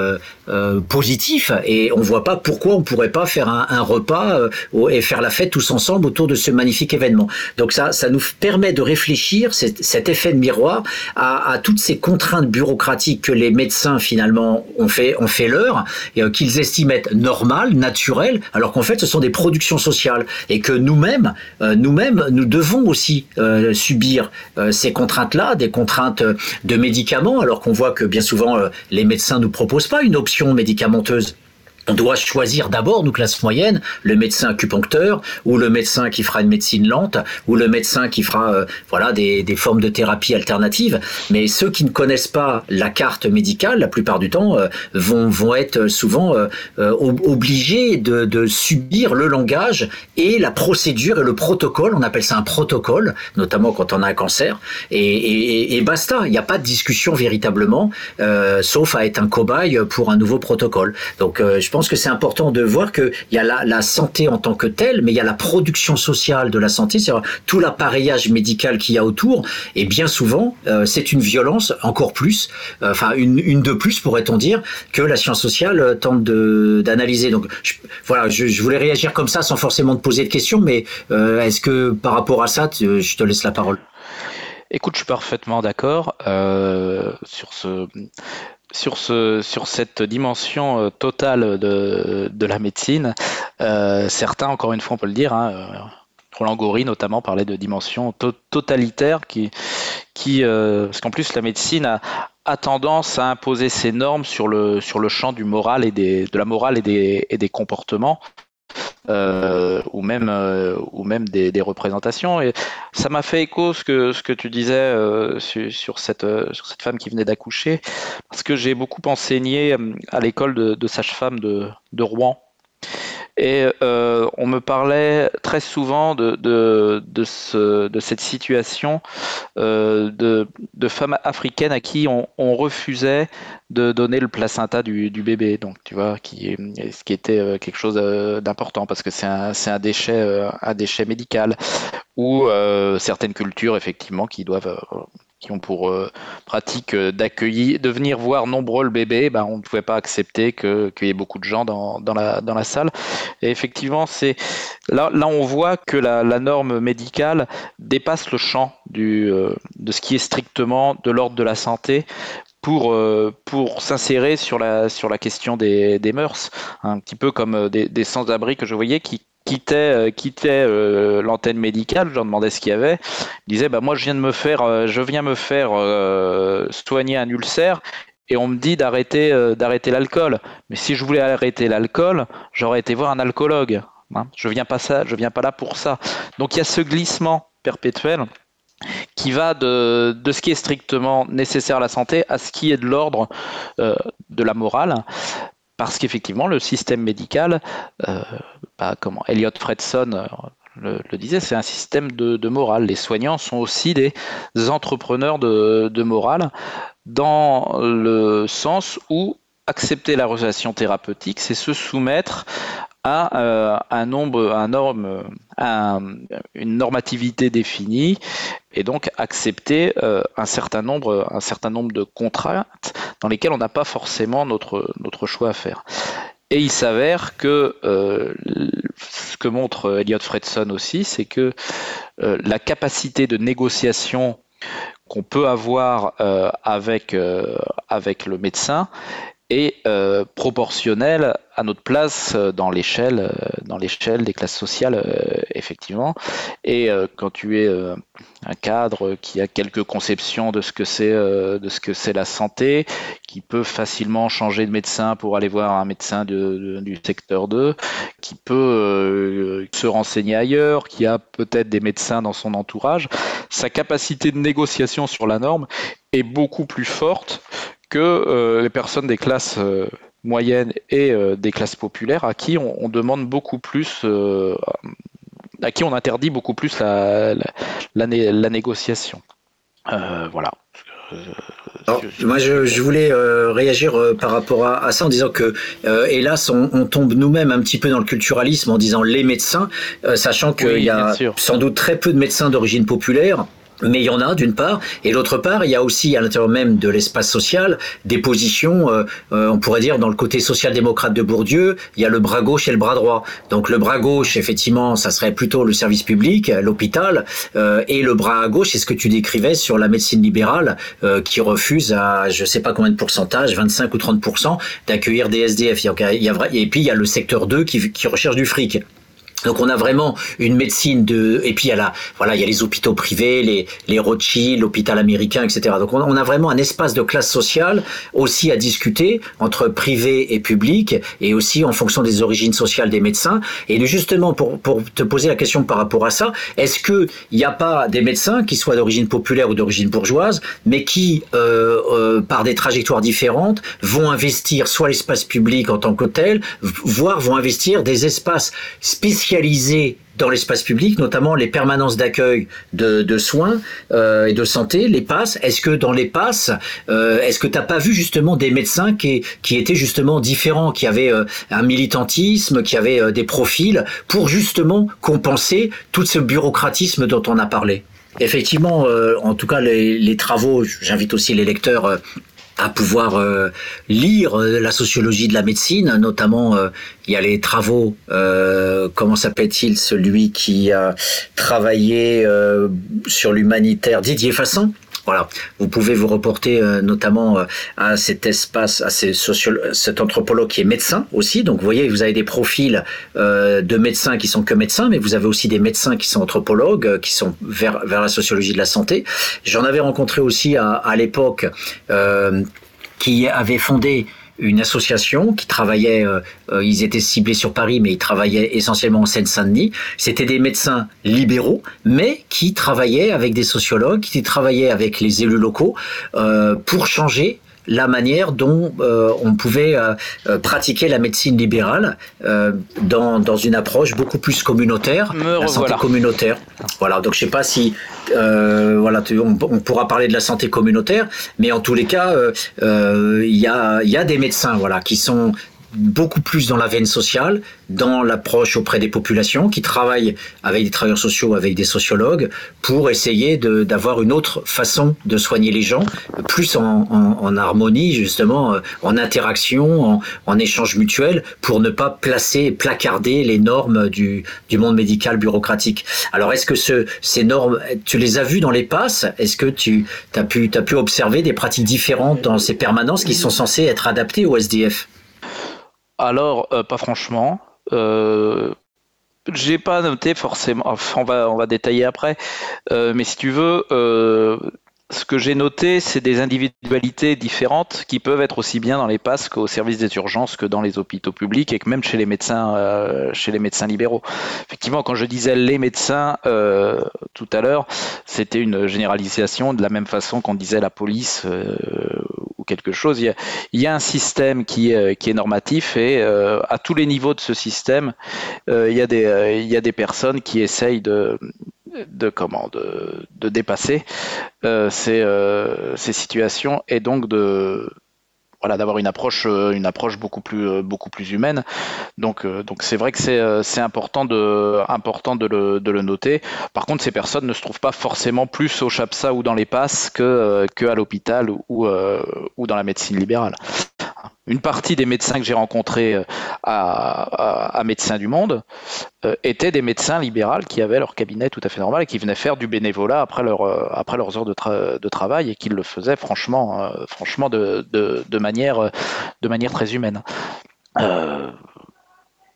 positif et on voit pas pourquoi on pourrait pas faire un, repas et faire la fête tous ensemble autour de ce magnifique événement. Donc ça, ça nous permet de réfléchir cet, effet de miroir à, à toutes ces contraintes bureaucratiques que les médecins finalement ont fait, ont fait leur, et euh, qu'ils estiment être normales, naturelles, alors qu'en fait ce sont des productions sociales et que nous-mêmes, euh, nous-mêmes, nous devons aussi euh, subir ces contraintes-là, des contraintes de médicaments, alors qu'on voit que bien souvent les médecins nous proposent pas une option médicamenteuse doit choisir d'abord, nous, classe moyenne, le médecin acupuncteur, ou le médecin qui fera une médecine lente, ou le médecin qui fera euh, voilà des, des, formes de thérapie alternatives. Mais ceux qui ne connaissent pas la carte médicale, la plupart du temps, euh, vont, vont être souvent euh, obligés de, de, subir le langage et la procédure et le protocole. On appelle ça un protocole, notamment quand on a un cancer. Et, et, et basta, il n'y a pas de discussion véritablement, sauf à être un cobaye pour un nouveau protocole. Donc, je pense que c'est important de voir qu'il y a la, santé en tant que telle, mais il y a la production sociale de la santé, c'est tout l'appareillage médical qu'il y a autour. Et bien souvent, euh, c'est une violence encore plus, euh, enfin une, de plus pourrait-on dire, que la science sociale euh, tente d'analyser. Donc voilà, je, voulais réagir comme ça sans forcément te poser de questions, mais est-ce que par rapport à ça, je te laisse la parole? Écoute, je suis parfaitement d'accord sur ce sur, ce, sur cette dimension euh, totale de, la médecine, euh, certains, encore une fois, on peut le dire, hein, euh, Roland Gori notamment parlait de dimension totalitaire, qui, qui parce qu'en plus la médecine a, tendance à imposer ses normes sur le, sur le champ du moral et des, de la morale et des, et des comportements. Euh, ou même, euh, ou même des, des, représentations. Et ça m'a fait écho ce que, ce que tu disais euh, sur, sur, cette, sur cette femme qui venait d'accoucher, parce que j'ai beaucoup enseigné à l'école de, de sage-femme de, de Rouen. Et euh, on me parlait très souvent de, de, de, ce, de cette situation euh, de, de, femmes africaines à qui on, refusait de donner le placenta du, du, bébé. Donc, tu vois, qui, ce qui était euh, quelque chose d'important parce que c'est un, un, déchet, un déchet médical. Ou certaines cultures, effectivement, qui doivent qui ont pour euh, pratique euh, d'accueillir, de venir voir nombreux le bébé, ben, on ne pouvait pas accepter qu'il y ait beaucoup de gens dans, dans, la, dans la salle. Et effectivement, là, là on voit que la, la, norme médicale dépasse le champ du, euh, de ce qui est strictement de l'ordre de la santé pour, pour s'insérer sur la, sur la question des, des mœurs, un petit peu comme des, des sans-abri que je voyais qui quittait, euh, euh, l'antenne médicale, je leur demandais ce qu'il y avait. Il disait bah moi je viens de me faire, euh, je viens me faire soigner un ulcère et on me dit d'arrêter d'arrêter l'alcool. Mais si je voulais arrêter l'alcool, j'aurais été voir un alcoologue. Hein. Je viens viens pas là pour ça. Donc il y a ce glissement perpétuel qui va de, de, ce qui est strictement nécessaire à la santé à ce qui est de l'ordre de la morale parce qu'effectivement, le système médical, euh, bah, comment Elliot Fredson euh, le, disait, c'est un système de, morale. Les soignants sont aussi des entrepreneurs de, de morale dans le sens où accepter la relation thérapeutique, c'est se soumettre à euh, un nombre, un norme, une normativité définie et donc accepter euh, un certain nombre, un certain nombre de contraintes dans lesquelles on n'a pas forcément notre notre choix à faire. Et il s'avère que euh, ce que montre Elliot Fredson aussi, c'est que la capacité de négociation qu'on peut avoir avec, avec le médecin est euh, proportionnelle à notre place euh, dans l'échelle, euh, dans l'échelle des classes sociales, effectivement. Et quand tu es un cadre qui a quelques conceptions de ce que c'est, de ce que c'est la santé, qui peut facilement changer de médecin pour aller voir un médecin du secteur 2, qui peut se renseigner ailleurs, qui a peut-être des médecins dans son entourage, sa capacité de négociation sur la norme est beaucoup plus forte que euh, les personnes des classes euh, moyennes et euh, des classes populaires à qui on, demande beaucoup plus, à qui on interdit beaucoup plus la, la, négociation. voilà. moi, je, voulais réagir par rapport à, ça en disant que, hélas, on, tombe nous-mêmes un petit peu dans le culturalisme en disant les médecins, sachant qu'il y a sans doute très peu de médecins d'origine populaire mais il y en a d'une part, et d'autre part, il y a aussi à l'intérieur même de l'espace social des positions, euh, euh, on pourrait dire dans le côté social-démocrate de Bourdieu, il y a le bras gauche et le bras droit. Donc le bras gauche, effectivement, ça serait plutôt le service public, l'hôpital, euh, et le bras à gauche, c'est ce que tu décrivais sur la médecine libérale, qui refuse à, je sais pas combien de pourcentage, 25 ou 30 d'accueillir des SDF. Il y a, et puis il y a le secteur 2 qui, qui recherche du fric. Donc on a vraiment une médecine de et puis il y a la voilà il y a les hôpitaux privés les les Rothschild l'hôpital américain etc donc on, a vraiment un espace de classe sociale aussi à discuter entre privé et public et aussi en fonction des origines sociales des médecins. Et justement pour pour te poser la question par rapport à ça est-ce que il n'y a pas des médecins qui soient d'origine populaire ou d'origine bourgeoise mais qui euh, euh, par des trajectoires différentes vont investir soit l'espace public en tant que tel voire vont investir des espaces dans l'espace public, notamment les permanences d'accueil de, soins euh, et de santé, les passes. Est-ce que dans les passes, euh, est-ce que tu n'as pas vu justement des médecins qui, qui étaient justement différents, qui avaient euh, un militantisme, qui avaient des profils pour justement compenser tout ce bureaucratisme dont on a parlé? Effectivement, en tout cas, les, les travaux, j'invite aussi les lecteurs à pouvoir euh, lire euh, la sociologie de la médecine, notamment euh, il y a les travaux, comment s'appelle-t-il, celui qui a travaillé sur l'humanitaire, Didier Fassin, voilà, vous pouvez vous reporter euh, notamment euh, à cet espace, à ces cet anthropologue qui est médecin aussi. Donc vous voyez, vous avez des profils euh, de médecins qui sont que médecins, mais vous avez aussi des médecins qui sont anthropologues, qui sont vers, la sociologie de la santé. J'en avais rencontré aussi à l'époque qui avait fondé une association qui travaillait, euh, euh, ils étaient ciblés sur Paris, mais ils travaillaient essentiellement en Seine-Saint-Denis. C'était des médecins libéraux, mais qui travaillaient avec des sociologues, qui travaillaient avec les élus locaux euh, pour changer la manière dont euh, on pouvait euh, euh, pratiquer la médecine libérale dans, dans, une approche beaucoup plus communautaire, la santé communautaire. Voilà, donc je sais pas si voilà, on, on, pourra parler de la santé communautaire, mais en tous les cas, il y, a, y a des médecins voilà qui sont beaucoup plus dans la veine sociale, dans l'approche auprès des populations, qui travaillent avec des travailleurs sociaux, avec des sociologues, pour essayer d'avoir une autre façon de soigner les gens, plus en, harmonie, justement, euh, en interaction, en, échange mutuel, pour ne pas placer, placarder les normes du, monde médical bureaucratique. Alors, est-ce que ce, ces normes, tu les as vues dans les passes? Est-ce que tu as pu, as pu observer des pratiques différentes dans ces permanences qui sont censées être adaptées au SDF alors, euh, pas franchement. Euh, j'ai pas noté forcément. on va, on va détailler après. Euh, mais si tu veux, ce que j'ai noté, c'est des individualités différentes qui peuvent être aussi bien dans les passes qu'au service des urgences que dans les hôpitaux publics et que même chez les médecins, euh, libéraux. Effectivement, quand je disais les médecins euh, tout à l'heure, c'était une généralisation de la même façon qu'on disait la police euh, ou quelque chose. Il y, a, un système qui, est normatif et à tous les niveaux de ce système, il, y a des, il y a des personnes qui essayent de comment de, dépasser euh, euh, ces, situations et donc de voilà d'avoir une approche euh, une approche beaucoup plus beaucoup plus humaine. Donc donc c'est vrai que c'est important de important de le, de le, noter. Par contre ces personnes ne se trouvent pas forcément plus au CHAPSA ou dans les passes que, que à l'hôpital ou ou dans la médecine libérale une partie des médecins que j'ai rencontrés euh, à, Médecins du Monde euh, étaient des médecins libéraux qui avaient leur cabinet tout à fait normal et qui venaient faire du bénévolat après, euh, leurs heures de, travail et qui le faisaient franchement, de manière très humaine.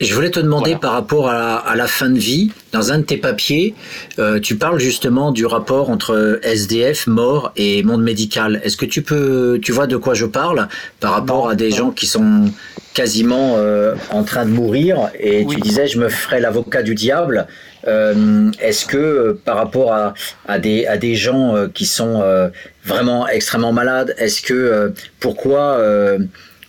Je voulais te demander par rapport à la, fin de vie, dans un de tes papiers, euh, tu parles justement du rapport entre SDF, mort et monde médical. Est-ce que tu peux, tu vois de quoi je parle par rapport à des gens qui sont quasiment euh, en train de mourir et tu disais je me ferais l'avocat du diable. Euh, est-ce que par rapport à, à, des, à des gens qui sont vraiment extrêmement malades, est-ce que pourquoi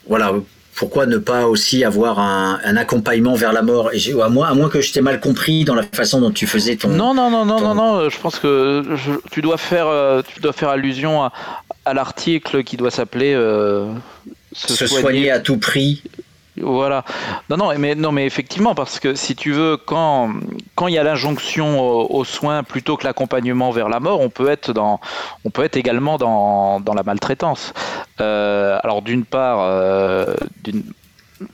voilà pourquoi ne pas aussi avoir un, accompagnement vers la mort? Et à, moins, à moins que je t'ai mal compris dans la façon dont tu faisais ton. Non, non, non, non, non, non, je pense que tu, dois faire, euh, tu dois faire allusion à, l'article qui doit s'appeler euh, se, soigner, à tout prix voilà. Non, non, mais, non, mais effectivement, parce que si tu veux, quand, quand il y a l'injonction aux, soins plutôt que l'accompagnement vers la mort, on peut être, également dans, dans la maltraitance. Euh, alors, d'une part, euh,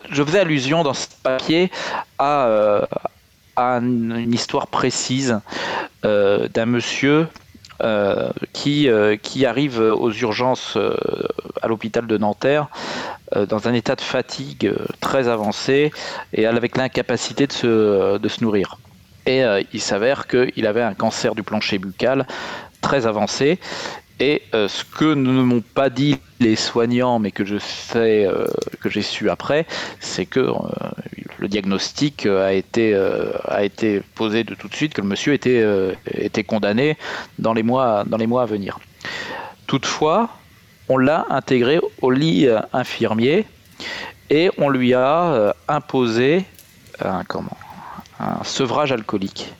je faisais allusion dans ce papier à, euh, à une, histoire précise d'un monsieur qui, qui arrive aux urgences à l'hôpital de Nanterre euh, dans un état de fatigue euh, très avancé et avec l'incapacité euh, de se nourrir. Et il s'avère qu'il avait un cancer du plancher buccal très avancé. Et ce que ne m'ont pas dit les soignants, mais que je sais, que j'ai su après, c'est que le diagnostic a été, posé de tout de suite, que le monsieur était, condamné dans les, mois, à venir. Toutefois, on l'a intégré au lit euh, infirmier et on lui a euh, imposé un, comment, un sevrage alcoolique,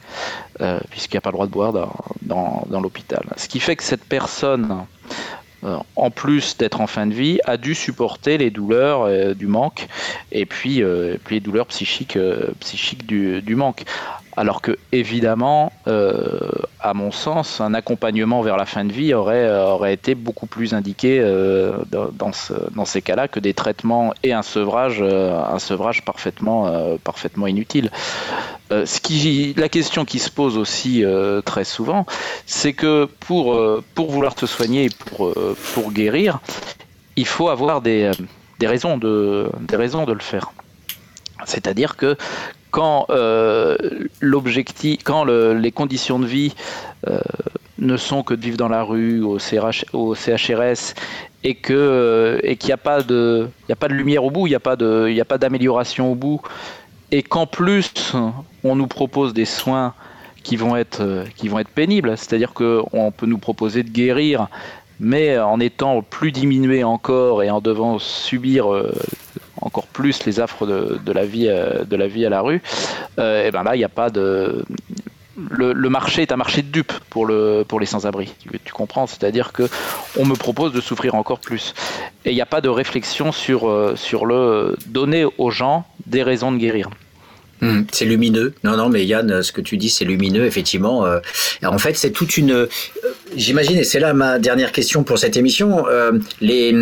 euh, puisqu'il n'y a pas le droit de boire dans, l'hôpital. Ce qui fait que cette personne, en plus d'être en fin de vie, a dû supporter les douleurs du manque et puis, les douleurs psychiques du, manque. Alors que, évidemment, euh, à mon sens, un accompagnement vers la fin de vie aurait, euh, aurait été beaucoup plus indiqué euh, dans, dans, ces cas-là que des traitements et un sevrage, un sevrage parfaitement, parfaitement inutile. ce qui, la question qui se pose aussi très souvent, c'est que pour, pour vouloir te soigner et pour, pour guérir, il faut avoir des, des, raisons de, des raisons de le faire. C'est-à-dire que quand euh, l'objectif, quand les conditions de vie euh, ne sont que de vivre dans la rue, au, au CHRS, euh, et qu'il n'y a pas de, lumière au bout, il n'y a pas d'amélioration au bout, et qu'en plus on nous propose des soins qui vont être pénibles, c'est-à-dire qu'on peut nous proposer de guérir, mais en étant plus diminué encore et en devant subir encore plus les affres de, la, vie, euh, de la vie à la rue, et euh, eh ben là, il n'y a pas de. Le, marché est un marché de dupes pour, le, pour les sans-abri. Tu, comprends? C'est-à-dire que on me propose de souffrir encore plus. Et il n'y a pas de réflexion sur, euh, sur le donner aux gens des raisons de guérir. Hmm, c'est lumineux. Non, non, mais Yann, ce que tu dis, c'est lumineux, effectivement. en fait, c'est toute une. J'imagine, et c'est là ma dernière question pour cette émission. les,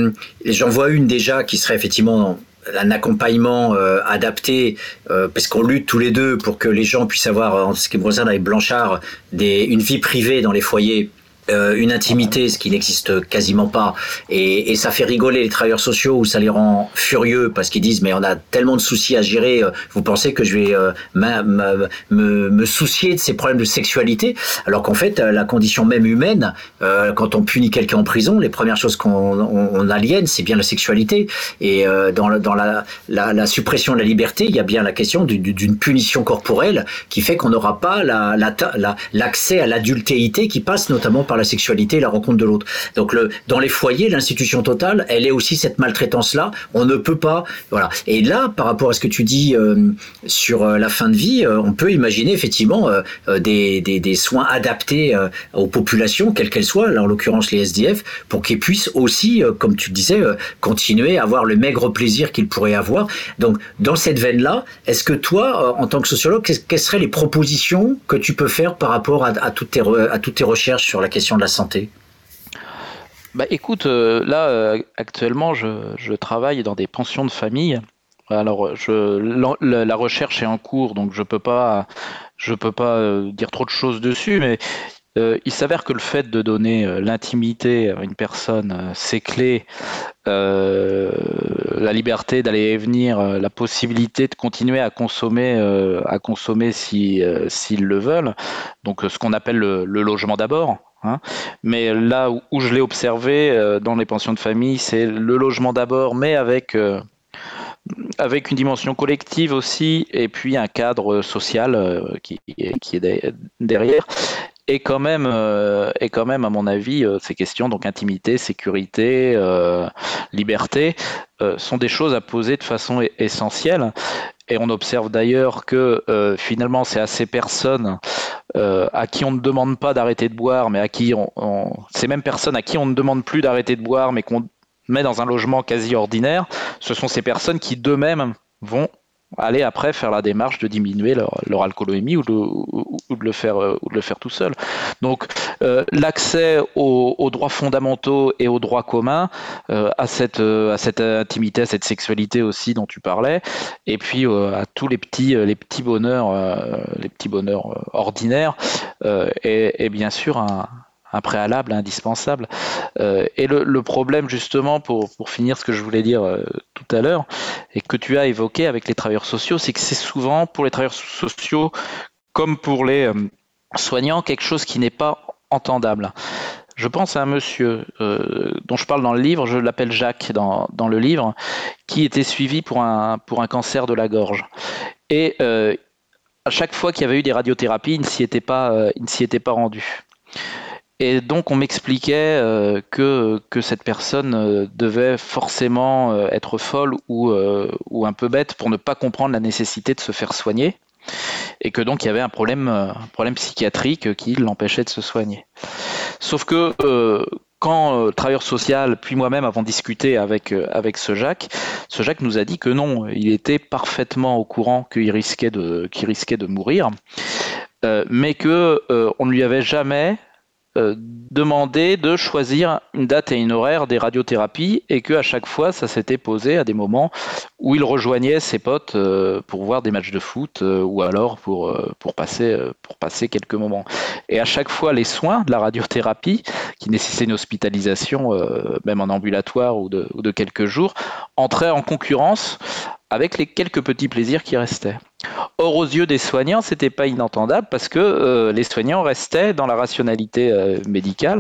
j'en vois une déjà qui serait effectivement un accompagnement euh, adapté, euh, parce qu'on lutte tous les deux pour que les gens puissent avoir, en ce qui me concerne avec Blanchard, des, une vie privée dans les foyers euh, une intimité, ce qui n'existe quasiment pas, et, ça fait rigoler les travailleurs sociaux ou ça les rend furieux parce qu'ils disent mais on a tellement de soucis à gérer, euh, vous pensez que je vais euh, me, soucier de ces problèmes de sexualité, alors qu'en fait la condition même humaine, quand on punit quelqu'un en prison, les premières choses qu'on aliène, c'est bien la sexualité, et dans, la, la, suppression de la liberté, il y a bien la question d'une punition corporelle qui fait qu'on n'aura pas l'accès à l'adultéité qui passe notamment par la sexualité et la rencontre de l'autre. Donc le, dans les foyers, l'institution totale, elle est aussi cette maltraitance-là. On ne peut pas, voilà. Et là, par rapport à ce que tu dis euh, sur euh, la fin de vie, euh, on peut imaginer effectivement des, soins adaptés aux populations, quelles qu'elles soient, là en l'occurrence les SDF, pour qu'ils puissent aussi, comme tu disais, continuer à avoir le maigre plaisir qu'ils pourraient avoir. Donc dans cette veine-là, est-ce que toi, en tant que sociologue, quelles seraient les propositions que tu peux faire par rapport à toutes tes recherches sur la question de la santé bah écoute, là actuellement je, travaille dans des pensions de famille. Alors la, recherche est en cours, donc je peux pas, je peux pas dire trop de choses dessus, mais euh, il s'avère que le fait de donner euh, l'intimité à une personne, euh, ses clés, la liberté d'aller et venir, la possibilité de continuer à consommer, à consommer si s'ils le veulent, donc ce qu'on appelle le, logement d'abord. Hein. Mais là où, je l'ai observé dans les pensions de famille, c'est le logement d'abord, mais avec avec une dimension collective aussi, et puis un cadre social qui, qui, est derrière et quand même, euh, quand même, à mon avis, euh, ces questions, donc intimité, sécurité, euh, liberté, sont des choses à poser de façon essentielle. Et on observe d'ailleurs que finalement, c'est à ces personnes à qui on ne demande pas d'arrêter de boire, mais à qui on, ces mêmes personnes à qui on ne demande plus d'arrêter de boire, mais qu'on met dans un logement quasi ordinaire, ce sont ces personnes qui d'eux-mêmes vont aller après faire la démarche de diminuer leur, leur alcoolémie ou de, ou, de, le faire, euh, ou de le faire tout seul. Donc euh, l'accès aux, droits fondamentaux et aux droits communs, euh, à, cette, à cette intimité, à cette sexualité aussi dont tu parlais, et puis à tous les petits, les petits bonheurs, les petits bonheurs ordinaires, et, et bien sûr un, un préalable indispensable. Euh, et le, problème, justement, pour, finir ce que je voulais dire euh, tout à l'heure, et que tu as évoqué avec les travailleurs sociaux, c'est que c'est souvent pour les travailleurs sociaux, comme pour les euh, soignants, quelque chose qui n'est pas entendable. Je pense à un monsieur dont je parle dans le livre, je l'appelle Jacques dans, dans, le livre, qui était suivi pour un, pour un cancer de la gorge. Et à chaque fois qu'il y avait eu des radiothérapies, il ne s'y était pas, il ne s'y était pas rendu. Et donc on m'expliquait euh, que, cette personne euh, devait forcément euh, être folle ou, un peu bête pour ne pas comprendre la nécessité de se faire soigner et que donc il y avait un problème, psychiatrique qui l'empêchait de se soigner. Sauf que quand le travailleur social, puis moi-même avons discuté avec, avec ce Jacques, ce Jacques nous a dit que non, il était parfaitement au courant qu'il risquait de, qu'il risquait de mourir, mais que on ne lui avait jamais euh, demander de choisir une date et une horaire des radiothérapies et que à chaque fois ça s'était posé à des moments où il rejoignait ses potes euh, pour voir des matchs de foot euh, ou alors pour, pour, passer, quelques moments. Et à chaque fois les soins de la radiothérapie qui nécessitaient une hospitalisation même en ambulatoire ou de quelques jours entraient en concurrence avec les quelques petits plaisirs qui restaient. Or, aux yeux des soignants, c'était pas inentendable parce que euh, les soignants restaient dans la rationalité euh, médicale.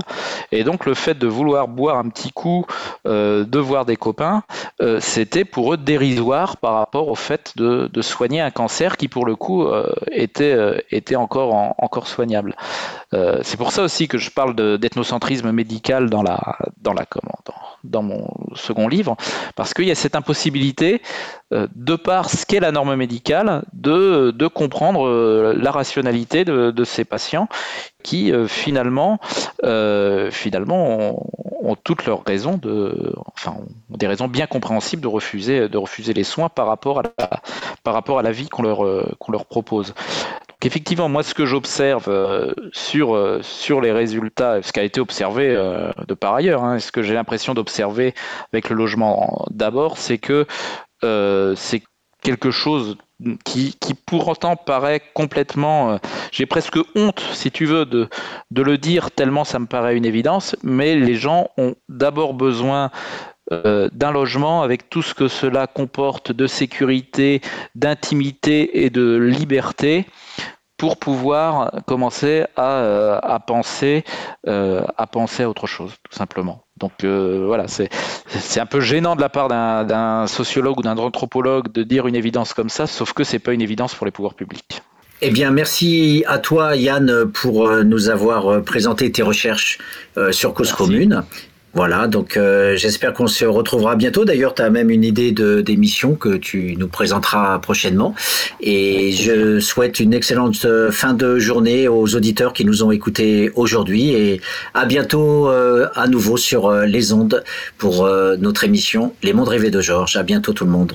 Et donc, le fait de vouloir boire un petit coup, euh, de voir des copains, c'était pour eux dérisoire par rapport au fait de, soigner un cancer qui, pour le coup, était, était encore, encore soignable. C'est pour ça aussi que je parle d'ethnocentrisme médical dans la, dans la commande dans mon second livre, parce qu'il y a cette impossibilité, de par ce qu'est la norme médicale, de, de comprendre euh, la rationalité de, de, ces patients qui euh, finalement, finalement ont, toutes leurs raisons de, enfin, ont des raisons bien compréhensibles de refuser, de refuser les soins par rapport à la, par rapport à la vie qu'on leur, leur propose. Effectivement, moi, ce que j'observe euh, sur, euh, sur les résultats, ce qui a été observé euh, de par ailleurs, hein, ce que j'ai l'impression d'observer avec le logement d'abord, c'est que c'est quelque chose qui, qui pour autant paraît complètement, j'ai presque honte, si tu veux, de, le dire tellement ça me paraît une évidence, mais les gens ont d'abord besoin d'un logement avec tout ce que cela comporte de sécurité, d'intimité et de liberté pour pouvoir commencer à, euh, euh, penser à autre chose, tout simplement. Donc euh, voilà, c'est un peu gênant de la part d'un sociologue ou d'un anthropologue de dire une évidence comme ça, sauf que c'est pas une évidence pour les pouvoirs publics. Eh bien, merci à toi, Yann, pour nous avoir présenté tes recherches sur Cause Commune. Voilà, donc euh, j'espère qu'on se retrouvera bientôt. D'ailleurs, tu as même une idée d'émission que tu nous présenteras prochainement. Et je souhaite une excellente euh, fin de journée aux auditeurs qui nous ont écoutés aujourd'hui. Et à bientôt euh, à nouveau sur les ondes pour notre émission Les Mondes Rêvés de Georges. À bientôt tout le monde.